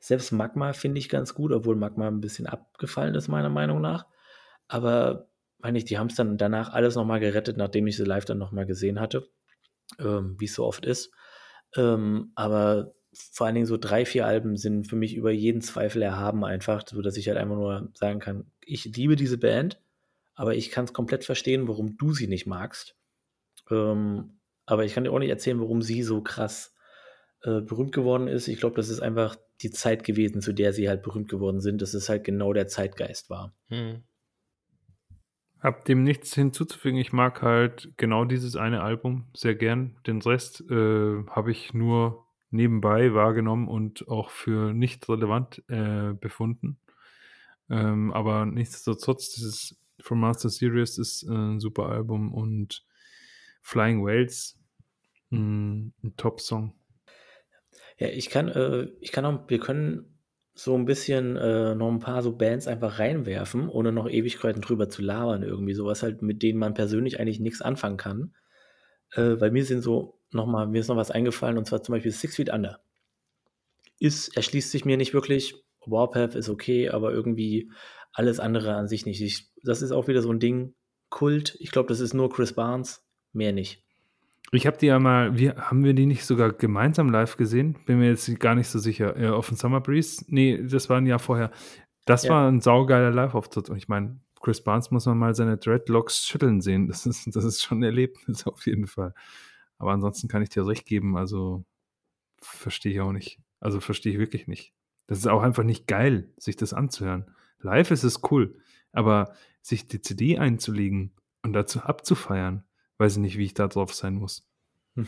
Selbst Magma finde ich ganz gut, obwohl Magma ein bisschen abgefallen ist, meiner Meinung nach. Aber meine ich, die haben es dann danach alles nochmal gerettet, nachdem ich sie live dann nochmal gesehen hatte, ähm, wie es so oft ist. Ähm, aber vor allen Dingen so drei, vier Alben sind für mich über jeden Zweifel erhaben einfach, so dass ich halt einfach nur sagen kann, ich liebe diese Band, aber ich kann es komplett verstehen, warum du sie nicht magst. Ähm, aber ich kann dir auch nicht erzählen, warum sie so krass äh, berühmt geworden ist. Ich glaube, das ist einfach die Zeit gewesen, zu der sie halt berühmt geworden sind, dass es halt genau der Zeitgeist war. Hm. Hab dem nichts hinzuzufügen. Ich mag halt genau dieses eine Album sehr gern. Den Rest äh, habe ich nur nebenbei wahrgenommen und auch für nicht relevant äh, befunden. Ähm, aber nichtsdestotrotz, dieses From Master Series ist ein super Album und Flying Whales mm, ein Top-Song. Ja, ich kann, äh, ich kann auch, wir können so ein bisschen äh, noch ein paar so Bands einfach reinwerfen, ohne noch Ewigkeiten drüber zu labern, irgendwie sowas halt, mit denen man persönlich eigentlich nichts anfangen kann. Äh, weil mir sind so nochmal, mir ist noch was eingefallen, und zwar zum Beispiel Six Feet Under. Ist, erschließt sich mir nicht wirklich. Warpath ist okay, aber irgendwie alles andere an sich nicht. Ich, das ist auch wieder so ein Ding. Kult. Ich glaube, das ist nur Chris Barnes, mehr nicht. Ich habe die ja mal, wir, haben wir die nicht sogar gemeinsam live gesehen? Bin mir jetzt gar nicht so sicher. Äh, auf dem Summer Breeze? Nee, das war ein Jahr vorher. Das ja. war ein saugeiler Live-Auftritt. Und ich meine, Chris Barnes muss man mal seine Dreadlocks schütteln sehen. Das ist, das ist schon ein Erlebnis auf jeden Fall. Aber ansonsten kann ich dir recht geben, also verstehe ich auch nicht. Also verstehe ich wirklich nicht. Das ist auch einfach nicht geil, sich das anzuhören. Live ist es cool, aber sich die CD einzulegen und dazu abzufeiern, weiß ich nicht, wie ich da drauf sein muss.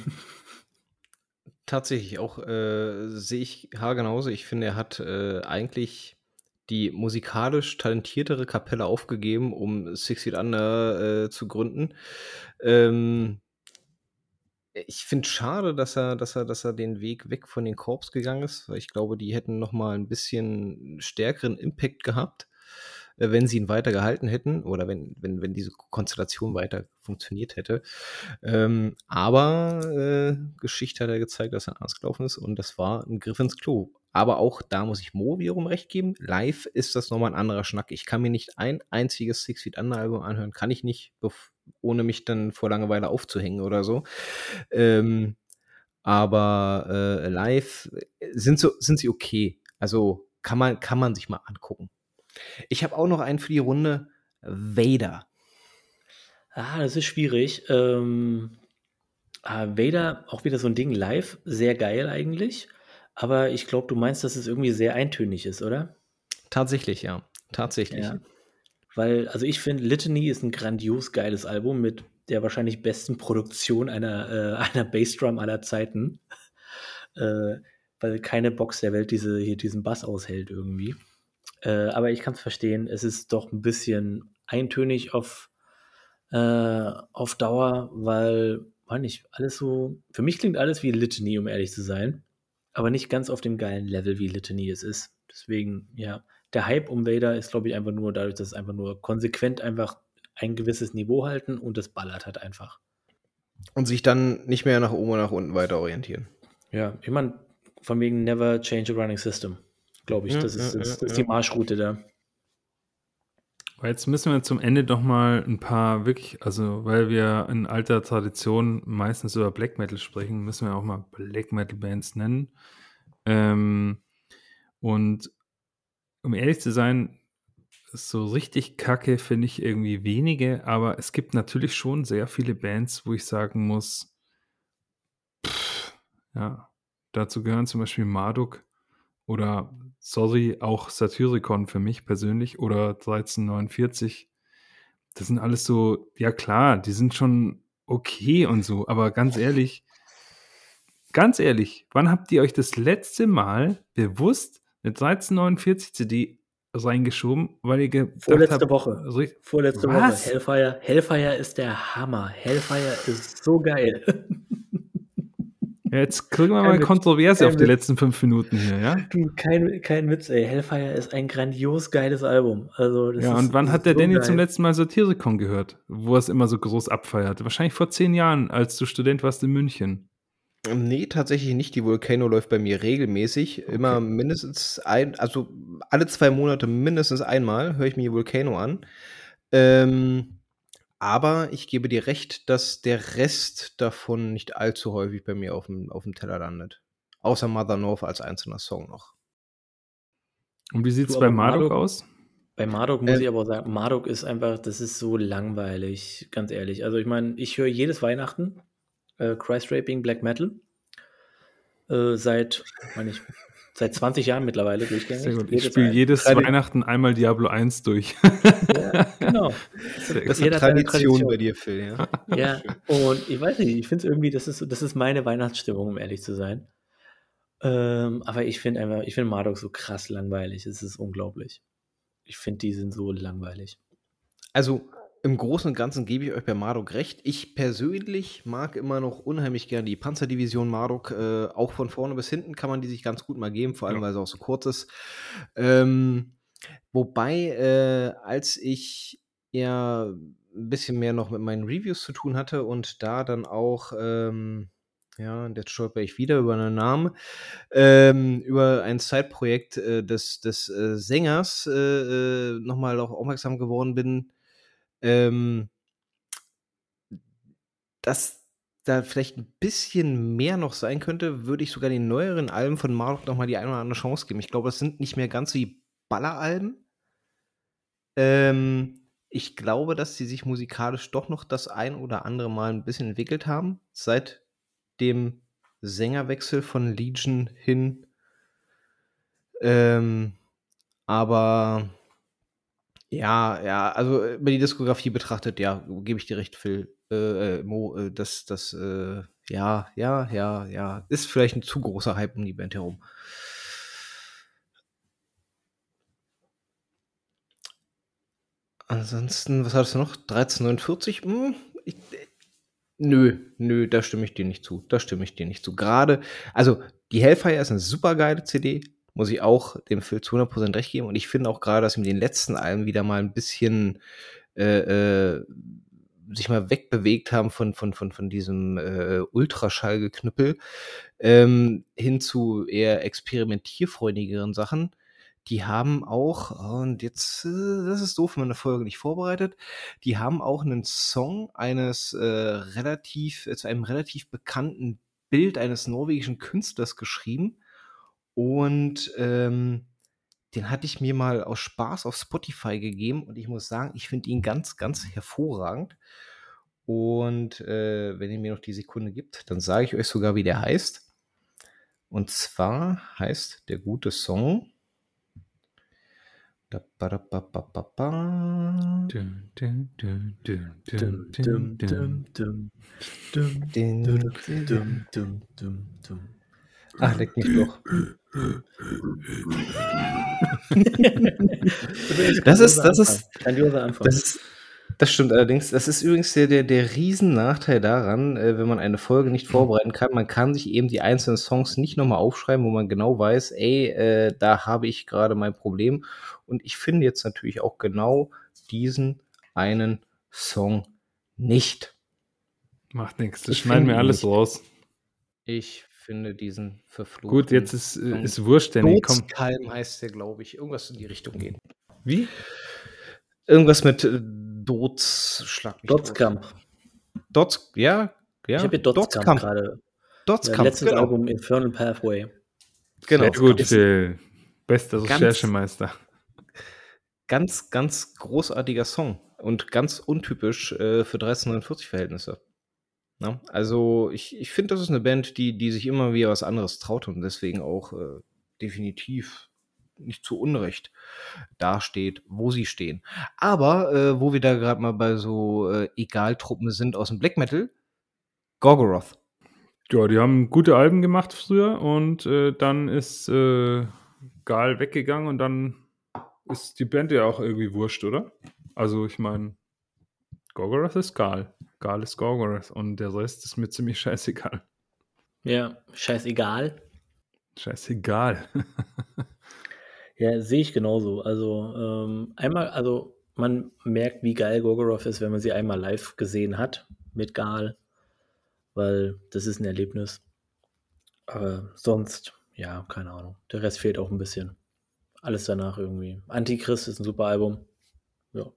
Tatsächlich, auch äh, sehe ich Haar genauso. Ich finde, er hat äh, eigentlich die musikalisch talentiertere Kapelle aufgegeben, um Six Feet Under äh, zu gründen. Ähm, ich finde schade, dass er dass er dass er den Weg weg von den Korps gegangen ist, weil ich glaube, die hätten noch mal 'n bisschen stärkeren Impact gehabt, wenn sie ihn weiter gehalten hätten oder wenn wenn wenn diese Konstellation weiter funktioniert hätte. Ähm, aber, äh, Geschichte hat ja gezeigt, dass er anders gelaufen ist und das war ein Griff ins Klo. Aber auch da muss ich Mo wiederum recht geben. Live ist das noch mal 'n anderer Schnack. Ich kann mir nicht ein einziges Six Feet Under Album anhören, kann ich nicht, ohne mich dann vor Langeweile aufzuhängen oder so. Ähm, aber äh, live sind, so, sind sie okay. Also kann man, kann man sich mal angucken. Ich habe auch noch einen für die Runde. Vader. Ah, das ist schwierig. Ähm, ah, Vader, auch wieder so ein Ding live, sehr geil eigentlich. Aber ich glaube, du meinst, dass es irgendwie sehr eintönig ist, oder? Tatsächlich, ja. Tatsächlich. Ja. Weil, also ich finde, Litany ist ein grandios geiles Album mit der wahrscheinlich besten Produktion einer, äh, einer Bassdrum aller Zeiten. äh, weil keine Box der Welt diese, hier diesen Bass aushält irgendwie. Äh, aber ich kann es verstehen, es ist doch ein bisschen eintönig auf, äh, auf Dauer, weil, weiß nicht, alles so, für mich klingt alles wie Litany, um ehrlich zu sein. Aber nicht ganz auf dem geilen Level, wie Litany es ist. Deswegen, ja, der Hype um Vader ist, glaube ich, einfach nur dadurch, dass es einfach nur konsequent einfach ein gewisses Niveau halten und es ballert halt einfach. Und sich dann nicht mehr nach oben oder nach unten weiter orientieren. Ja, ich meine, von wegen never change a running system, glaube ich. Ja, das ist, ja, das, ja, das ist die Marschroute da. Jetzt müssen wir zum Ende doch mal ein paar wirklich, also weil wir in alter Tradition meistens über Black Metal sprechen, müssen wir auch mal Black Metal Bands nennen. Ähm, und um ehrlich zu sein, so richtig kacke finde ich irgendwie wenige, aber es gibt natürlich schon sehr viele Bands, wo ich sagen muss, pff, ja, dazu gehören zum Beispiel Marduk oder sorry, auch Satyricon für mich persönlich oder 1349. Das sind alles so, ja klar, die sind schon okay und so, aber ganz ehrlich, ganz ehrlich, wann habt ihr euch das letzte Mal bewusst eine 1349 CD reingeschoben, weil ihr gedacht Vorletzte habt, Woche. so richtig- Vorletzte Was? Woche. Hellfire. Hellfire ist der Hammer. Hellfire ist so geil. Ja, jetzt kriegen wir Kein mal Witz. Kontroverse Kein auf die Witz. letzten fünf Minuten hier, ja? Du, kein, kein Witz, ey. Hellfire ist ein grandios geiles Album. Also, das Ja, ist, und wann das hat der so Danny geil. zum letzten Mal Satyricon gehört, wo er es immer so groß abfeiert? Wahrscheinlich vor zehn Jahren, als du Student warst in München. Nee, tatsächlich nicht. Die Volcano läuft bei mir regelmäßig. Immer mindestens ein, also alle zwei Monate mindestens einmal höre ich mir die Volcano an. Ähm, aber ich gebe dir recht, dass der Rest davon nicht allzu häufig bei mir auf dem, auf dem Teller landet. Außer Mother North als einzelner Song noch. Und wie sieht es bei Marduk Marduk- aus? Bei Marduk muss Ähm, ich aber auch sagen, Marduk ist einfach, das ist so langweilig, ganz ehrlich. Also ich meine, ich höre jedes Weihnachten äh, Christ Raping Black Metal. Äh, seit, meine ich, seit 20 Jahren mittlerweile durchgängig. Sehr gut. Ich spiele jedes Tradi- Weihnachten einmal Diablo 1 durch. Ja, genau. Sehr Das ist eine Tradition Tradition. bei dir, Phil, ja. Ja, und ich weiß nicht, ich finde es irgendwie, das ist, das ist meine Weihnachtsstimmung, um ehrlich zu sein. Ähm, aber ich finde einfach, ich finde Marduk so krass langweilig. Es ist unglaublich. Ich finde, die sind so langweilig. Also im Großen und Ganzen gebe ich euch bei Marduk recht. Ich persönlich mag immer noch unheimlich gern die Panzerdivision Marduk. Äh, auch von vorne bis hinten kann man die sich ganz gut mal geben, vor allem Ja. weil sie auch so kurz ist. Ähm, wobei, äh, als ich ja ein bisschen mehr noch mit meinen Reviews zu tun hatte und da dann auch, ähm, ja, und jetzt stolper ich wieder über einen Namen, ähm, über ein Zeitprojekt äh, des, des äh, Sängers äh, äh, nochmal auch aufmerksam geworden bin, ähm, dass da vielleicht ein bisschen mehr noch sein könnte, würde ich sogar den neueren Alben von Marduk nochmal die eine oder andere Chance geben. Ich glaube, das sind nicht mehr ganz so die Balleralben. Ähm, ich glaube, dass sie sich musikalisch doch noch das ein oder andere Mal ein bisschen entwickelt haben, seit dem Sängerwechsel von Legion hin. Ähm, aber ja, ja, also äh, über die Diskografie betrachtet, ja, gebe ich dir recht, Phil. Äh, äh, Mo, äh, das, das, äh, ja, ja, ja, ja, ist vielleicht ein zu großer Hype um die Band herum. Ansonsten, was hattest du noch? 1349? Hm, äh, nö, nö, da stimme ich dir nicht zu. Da stimme ich dir nicht zu. Gerade, also die Hellfire ist eine super geile CD, muss ich auch dem Phil zu 100% recht geben. Und ich finde auch gerade, dass mit den letzten Alben wieder mal ein bisschen äh, äh, sich mal wegbewegt haben von, von, von, von diesem äh, Ultraschallgeknüppel ähm, hin zu eher experimentierfreundligeren Sachen. Die haben auch, und jetzt, äh, das ist doof, wenn man eine Folge nicht vorbereitet, die haben auch einen Song eines äh, relativ, äh, zu einem relativ bekannten Bild eines norwegischen Künstlers geschrieben. Und ähm, den hatte ich mir mal aus Spaß auf Spotify gegeben und ich muss sagen, ich finde ihn ganz, ganz hervorragend. Und äh, wenn ihr mir noch die Sekunde gibt, dann sage ich euch sogar, wie der heißt. Und zwar heißt der gute Song. Ach, leck mich doch. Das ist- das ist-. Das ist, das stimmt allerdings. Das ist übrigens der, der, der Riesennachteil daran, äh, wenn man eine Folge nicht vorbereiten kann. Man kann sich eben die einzelnen Songs nicht nochmal aufschreiben, wo man genau weiß, ey, äh, da habe ich gerade mein Problem. Und ich finde jetzt natürlich auch genau diesen einen Song nicht. Macht nichts. Das Ich schneiden wir alles nicht. raus. Ich finde diesen verfluchten. Gut, jetzt ist, äh, ist wurscht, Danny. Komm. Dotskalm heißt der, glaube ich. Irgendwas in die Richtung gehen. Wie? Irgendwas mit äh, Dots, schlag mich. Dotskamp. Dots, ja, ja. Ich habe hier Dotskamp gerade. Sein Dotskamp, letztes genau. Album Infernal Pathway. genau. Sehr gut, Phil. Bester Ganz- Recherchemeister. ganz, ganz großartiger Song und ganz untypisch äh, für 1349-Verhältnisse. Na? Also ich, ich finde, das ist eine Band, die, die sich immer wieder was anderes traut und deswegen auch äh, definitiv nicht zu Unrecht dasteht, wo sie stehen. Aber äh, wo wir da gerade mal bei so äh, Egaltruppen sind aus dem Black Metal, Gorgoroth. Ja, die haben gute Alben gemacht früher und äh, dann ist äh, Gal weggegangen und dann ist die Band ja auch irgendwie wurscht, oder? Also ich meine, Gorgoroth ist Gal. Gal ist Gorgoroth und der Rest ist mir ziemlich scheißegal. Ja, scheißegal. Scheißegal. Ja, sehe ich genauso. Also ähm, einmal, also man merkt, wie geil Gorgoroth ist, wenn man sie einmal live gesehen hat mit Gal, weil das ist ein Erlebnis. Aber sonst, ja, keine Ahnung. Der Rest fehlt auch ein bisschen. Alles danach irgendwie. Antichrist ist ein super Album. Ja.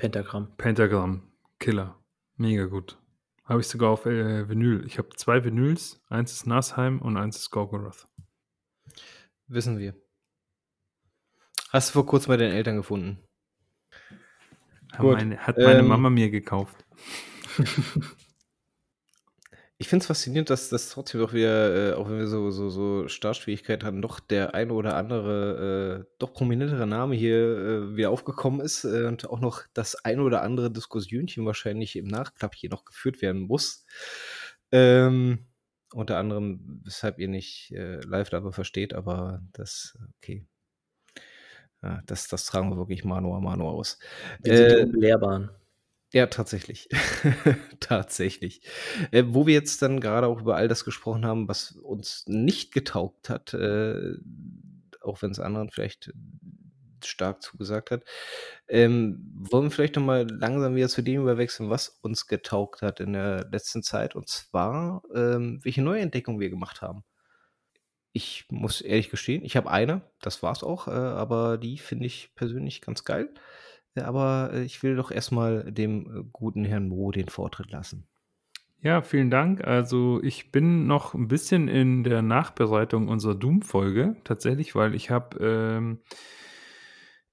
Pentagramm. Pentagram, Killer. Mega gut. Habe ich sogar auf äh, Vinyl. Ich habe zwei Vinyls. Eins ist Nasheim und eins ist Gorgoroth. Wissen wir. Hast du vor kurzem bei deinen Eltern gefunden? Hat Gut, meine, hat meine ähm, Mama mir gekauft. Ich finde es faszinierend, dass das trotzdem doch wieder, äh, auch wenn wir so, so, so Startschwierigkeiten hatten, doch der eine oder andere, äh, doch prominentere Name hier äh, wieder aufgekommen ist äh, und auch noch das eine oder andere Diskussionchen wahrscheinlich im Nachklapp hier noch geführt werden muss. Ähm, unter anderem, weshalb ihr nicht äh, live dabei versteht, aber das, okay. Ja, das, das tragen wir wirklich Mano a Mano aus. Wir sind Äh, Unbelehrbaren. Ja, tatsächlich. tatsächlich. Äh, wo wir jetzt dann gerade auch über all das gesprochen haben, was uns nicht getaugt hat, äh, auch wenn es anderen vielleicht stark zugesagt hat, ähm, wollen wir vielleicht noch mal langsam wieder zu dem überwechseln, was uns getaugt hat in der letzten Zeit, und zwar, ähm, welche Neuentdeckungen wir gemacht haben. Ich muss ehrlich gestehen, ich habe eine, das war's auch, äh, aber die finde ich persönlich ganz geil. Aber äh, ich will doch erstmal dem äh, guten Herrn Mo den Vortritt lassen. Ja, vielen Dank. Also ich bin noch ein bisschen in der Nachbereitung unserer Doom-Folge tatsächlich, weil ich habe ähm,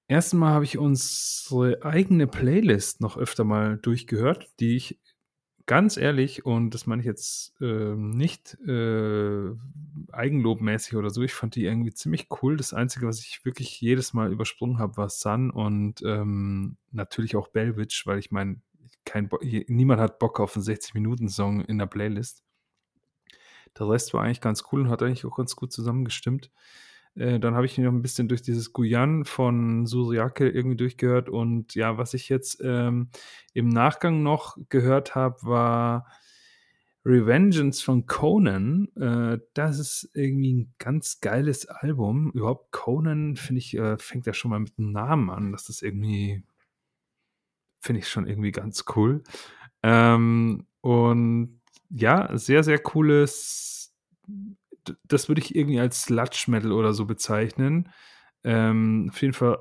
erstmal habe ich unsere eigene Playlist noch öfter mal durchgehört, die ich ganz ehrlich und das meine ich jetzt ähm, nicht äh, eigenlobmäßig oder so, ich fand die irgendwie ziemlich cool. Das Einzige, was ich wirklich jedes Mal übersprungen habe, war Sun und ähm, natürlich auch Bellwitch, weil ich meine, niemand hat Bock auf einen 60-Minuten-Song in der Playlist. Der Rest war eigentlich ganz cool und hat eigentlich auch ganz gut zusammengestimmt. Äh, dann habe ich noch ein bisschen durch dieses Guyan von Suriake irgendwie durchgehört. Und ja, was ich jetzt ähm, im Nachgang noch gehört habe, war Revengeance von Conan. Äh, das ist irgendwie ein ganz geiles Album. Überhaupt Conan, finde ich, äh, fängt ja schon mal mit einem Namen an. Das ist irgendwie, finde ich schon irgendwie ganz cool. Ähm, und ja, sehr, sehr cooles, das würde ich irgendwie als Sludge Metal oder so bezeichnen. Ähm, auf jeden Fall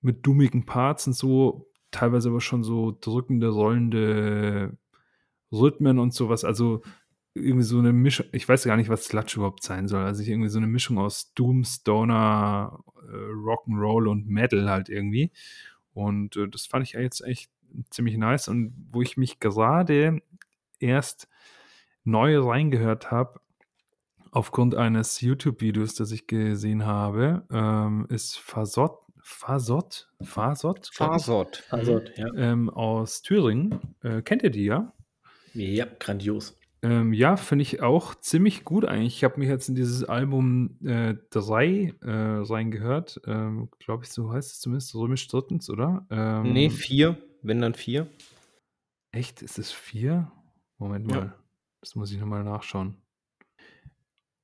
mit dummigen Parts und so, teilweise aber schon so drückende, rollende Rhythmen und sowas. Also irgendwie so eine Mischung, ich weiß gar nicht, was Sludge überhaupt sein soll. Also irgendwie so eine Mischung aus Doom, Stoner, äh, Rock'n'Roll und Metal halt irgendwie. Und äh, das fand ich jetzt echt ziemlich nice. Und wo ich mich gerade erst neu reingehört habe, aufgrund eines YouTube-Videos, das ich gesehen habe, ähm, ist Fasot, Fasot, Fasot, ich, Fasort. Also, ja. ähm, aus Thüringen. Äh, kennt ihr die ja? ja, grandios. Ähm, ja, finde ich auch ziemlich gut eigentlich. Ich habe mich jetzt in dieses Album 3 äh, reingehört. Ähm, Glaube ich, so heißt es zumindest, römisch drittens, oder? Ähm, Nee, vier, wenn dann vier. Echt? Ist es 4? Moment Ja. mal. Das muss ich nochmal nachschauen.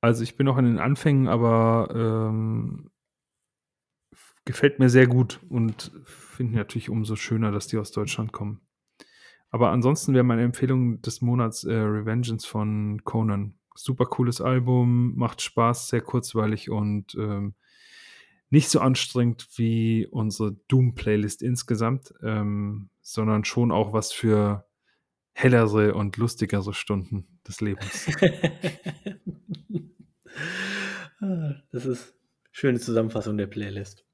Also ich bin noch in den Anfängen, aber ähm, gefällt mir sehr gut und finde natürlich umso schöner, dass die aus Deutschland kommen. Aber ansonsten wäre meine Empfehlung des Monats äh, Revengeance von Conan. Super cooles Album, macht Spaß, sehr kurzweilig und ähm, nicht so anstrengend wie unsere Doom-Playlist insgesamt, ähm, sondern schon auch was für hellere und lustigere Stunden des Lebens. Das ist eine schöne Zusammenfassung der Playlist.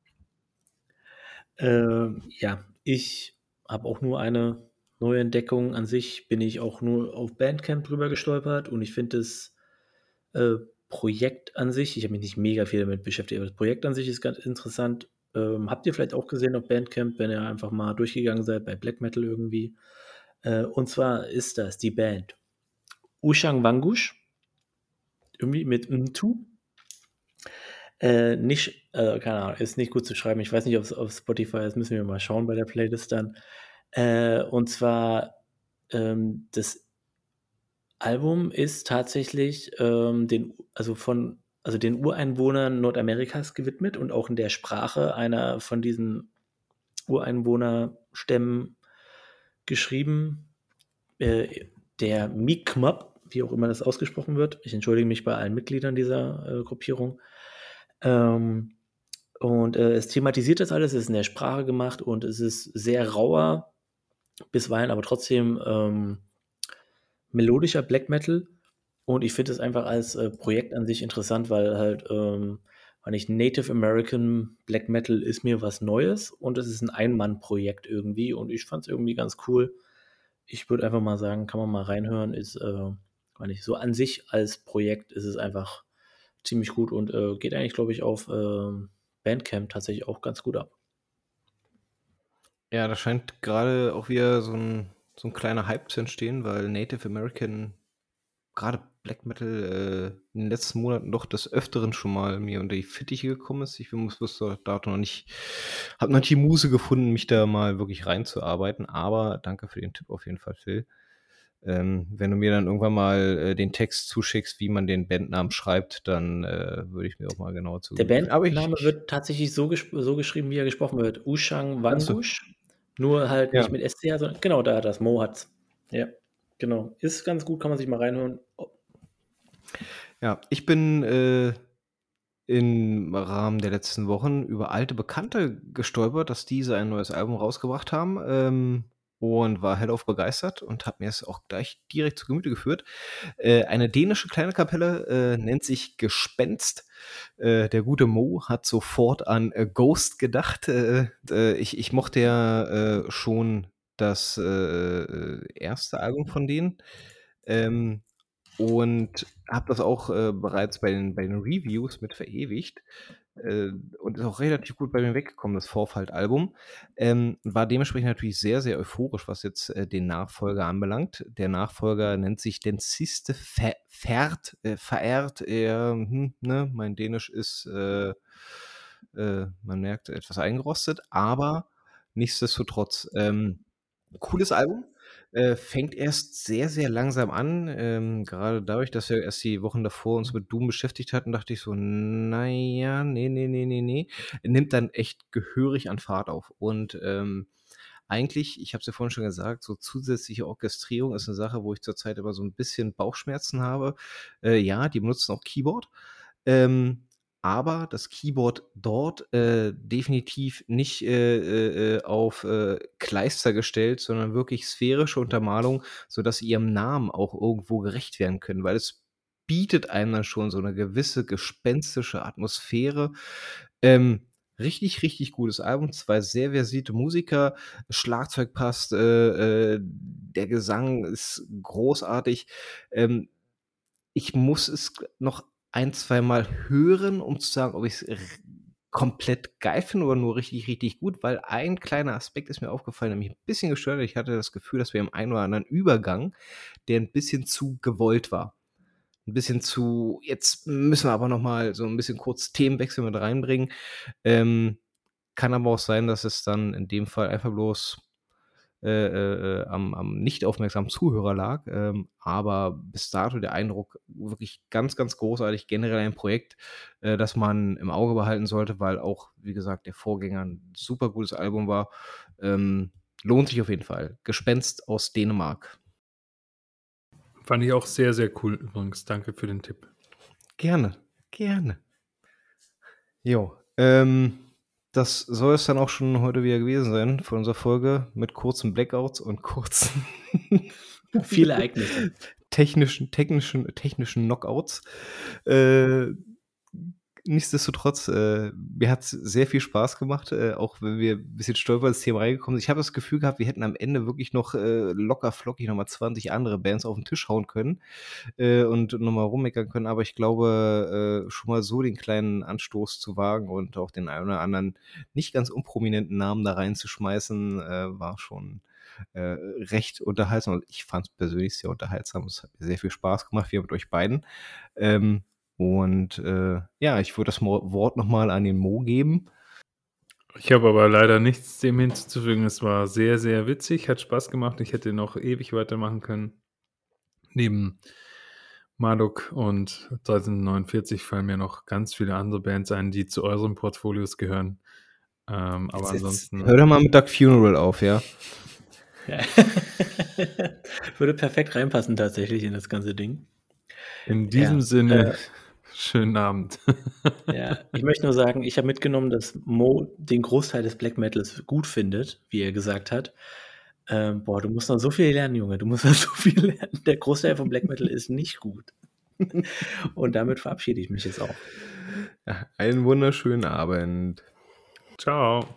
Ähm, ja, ich habe auch nur eine neue Entdeckung. An sich bin ich auch nur auf Bandcamp drüber gestolpert und ich finde das äh, Projekt an sich, ich habe mich nicht mega viel damit beschäftigt, aber das Projekt an sich ist ganz interessant. Ähm, habt ihr vielleicht auch gesehen auf Bandcamp, wenn ihr einfach mal durchgegangen seid bei Black Metal irgendwie? Äh, und zwar ist das die Band Ushang Wangush, irgendwie mit Mtu. Äh, nicht, äh, keine Ahnung, ist nicht gut zu schreiben. Ich weiß nicht, ob es auf Spotify ist, müssen wir mal schauen bei der Playlist dann. Äh, und zwar, ähm, das Album ist tatsächlich ähm, den, also von, also den Ureinwohnern Nordamerikas gewidmet und auch in der Sprache einer von diesen Ureinwohnerstämmen geschrieben. Äh, der Mi'kmaq, wie auch immer das ausgesprochen wird. Ich entschuldige mich bei allen Mitgliedern dieser äh, Gruppierung. Ähm, und äh, es thematisiert das alles, es ist in der Sprache gemacht und es ist sehr rauer, bisweilen aber trotzdem ähm, melodischer Black Metal. Und ich finde es einfach als äh, Projekt an sich interessant, weil halt, ähm, weil ich Native American Black Metal ist mir was Neues und es ist ein Ein-Mann-Projekt irgendwie und ich fand es irgendwie ganz cool. Ich würde einfach mal sagen, kann man mal reinhören, ist, äh, nicht, so an sich als Projekt ist es einfach ziemlich gut und äh, geht eigentlich, glaube ich, auf äh, Bandcamp tatsächlich auch ganz gut ab. Ja, da scheint gerade auch wieder so ein, so ein kleiner Hype zu entstehen, weil Native American, gerade Black Metal, äh, in den letzten Monaten doch des Öfteren schon mal mir unter die Fittiche gekommen ist. Ich muss bis dato noch nicht, habe noch nicht die Muse gefunden, mich da mal wirklich reinzuarbeiten, aber danke für den Tipp auf jeden Fall, Phil. Ähm, wenn du mir dann irgendwann mal äh, den Text zuschickst, wie man den Bandnamen schreibt, dann äh, würde ich mir auch mal genauer zu. Der Bandname wird tatsächlich so, ges so, geschrieben, wie er gesprochen wird. Ushang Wangush. Nur halt ja. nicht mit SCH, sondern genau da, das Mo hat's. Ja, genau. Ist ganz gut, kann man sich mal reinhören. Oh. Ja, ich bin äh, im Rahmen der letzten Wochen über alte Bekannte gestolpert, dass diese ein neues Album rausgebracht haben. Ähm, und war hellauf begeistert und habe mir es auch gleich direkt zu Gemüte geführt. Äh, eine dänische kleine Kapelle äh, nennt sich Gespenst. Äh, der gute Mo hat sofort an äh, Ghost gedacht. Äh, ich, ich mochte ja schon das erste Album von denen. Ähm, und habe das auch bereits bei den, bei den Reviews mit verewigt äh, und ist auch relativ gut bei mir weggekommen, das Vorfalt-Album. Ähm, war dementsprechend natürlich sehr, sehr euphorisch, was jetzt äh, den Nachfolger anbelangt. Der Nachfolger nennt sich Den Siste Fährt, äh, verehrt. Er, hm, ne, mein Dänisch ist, äh, äh, man merkt, etwas eingerostet, aber nichtsdestotrotz, ähm, cooles Album. Äh, fängt erst sehr, sehr langsam an. Ähm, gerade dadurch, dass wir erst die Wochen davor uns mit Doom beschäftigt hatten, dachte ich so, naja, nee, nee, nee, nee, nee. Nimmt dann echt gehörig an Fahrt auf. Und ähm, eigentlich, ich habe es ja vorhin schon gesagt, so zusätzliche Orchestrierung ist eine Sache, wo ich zurzeit immer so ein bisschen Bauchschmerzen habe. Äh, ja, die benutzen auch Keyboard. Ähm, aber das Keyboard dort äh, definitiv nicht äh, äh, äh, auf äh, Kleister gestellt, sondern wirklich sphärische Untermalung, sodass sie ihrem Namen auch irgendwo gerecht werden können, weil es bietet einem dann schon so eine gewisse gespenstische Atmosphäre. Ähm, richtig, richtig gutes Album, zwei sehr versierte Musiker, Schlagzeug passt, äh, der Gesang ist großartig. Ähm, ich muss es noch ein, zwei Mal hören, um zu sagen, ob ich es komplett geil finde oder nur richtig, richtig gut, weil ein kleiner Aspekt ist mir aufgefallen, mich ein bisschen gestört. Ich hatte das Gefühl, dass wir im einen oder anderen Übergang, der ein bisschen zu gewollt war. Ein bisschen zu, jetzt müssen wir aber noch mal so ein bisschen kurz Themenwechsel mit reinbringen. Ähm, kann aber auch sein, dass es dann in dem Fall einfach bloß äh, äh, am, am nicht aufmerksamen Zuhörer lag. Ähm, aber bis dato der Eindruck wirklich ganz, ganz großartig. Generell ein Projekt, äh, das man im Auge behalten sollte, weil auch, wie gesagt, der Vorgänger ein super gutes Album war. Ähm, lohnt sich auf jeden Fall. Gespenst aus Dänemark. Fand ich auch sehr, sehr cool übrigens. Danke für den Tipp. Gerne, gerne. Jo, ähm, das soll es dann auch schon heute wieder gewesen sein von unserer Folge mit kurzen Blackouts und kurzen Viele Ereignisse. technischen, technischen, technischen Knockouts. Äh, nichtsdestotrotz, äh, mir hat es sehr viel Spaß gemacht, äh, auch wenn wir ein bisschen stolper ins Thema reingekommen sind. Ich habe das Gefühl gehabt, wir hätten am Ende wirklich noch äh, locker flockig nochmal 20 andere Bands auf den Tisch hauen können äh, und nochmal rummeckern können. Aber ich glaube, äh, schon mal so den kleinen Anstoß zu wagen und auch den einen oder anderen nicht ganz unprominenten Namen da reinzuschmeißen, äh, war schon äh, recht unterhaltsam. Ich fand es persönlich sehr unterhaltsam. Es hat mir sehr viel Spaß gemacht, wie mit euch beiden. Ähm, und äh, ja, ich würde das Wort nochmal an den Mo geben. Ich habe aber leider nichts dem hinzuzufügen. Es war sehr, sehr witzig, hat Spaß gemacht. Ich hätte noch ewig weitermachen können. Neben Marduk und 1349 fallen mir noch ganz viele andere Bands ein, die zu euren Portfolios gehören. Ähm, aber Jetzt- ansonsten. Hör doch mal mit Duck Funeral auf, ja. Ja. Würde perfekt reinpassen tatsächlich in das ganze Ding. In diesem Ja, Sinne, äh, schönen Abend. Ja, ich möchte nur sagen, ich habe mitgenommen, dass Mo den Großteil des Black Metals gut findet, wie er gesagt hat. Ähm, boah, du musst noch so viel lernen, Junge. Du musst noch so viel lernen. Der Großteil von Black Metal ist nicht gut. Und damit verabschiede ich mich jetzt auch. ja einen wunderschönen Abend. Ciao.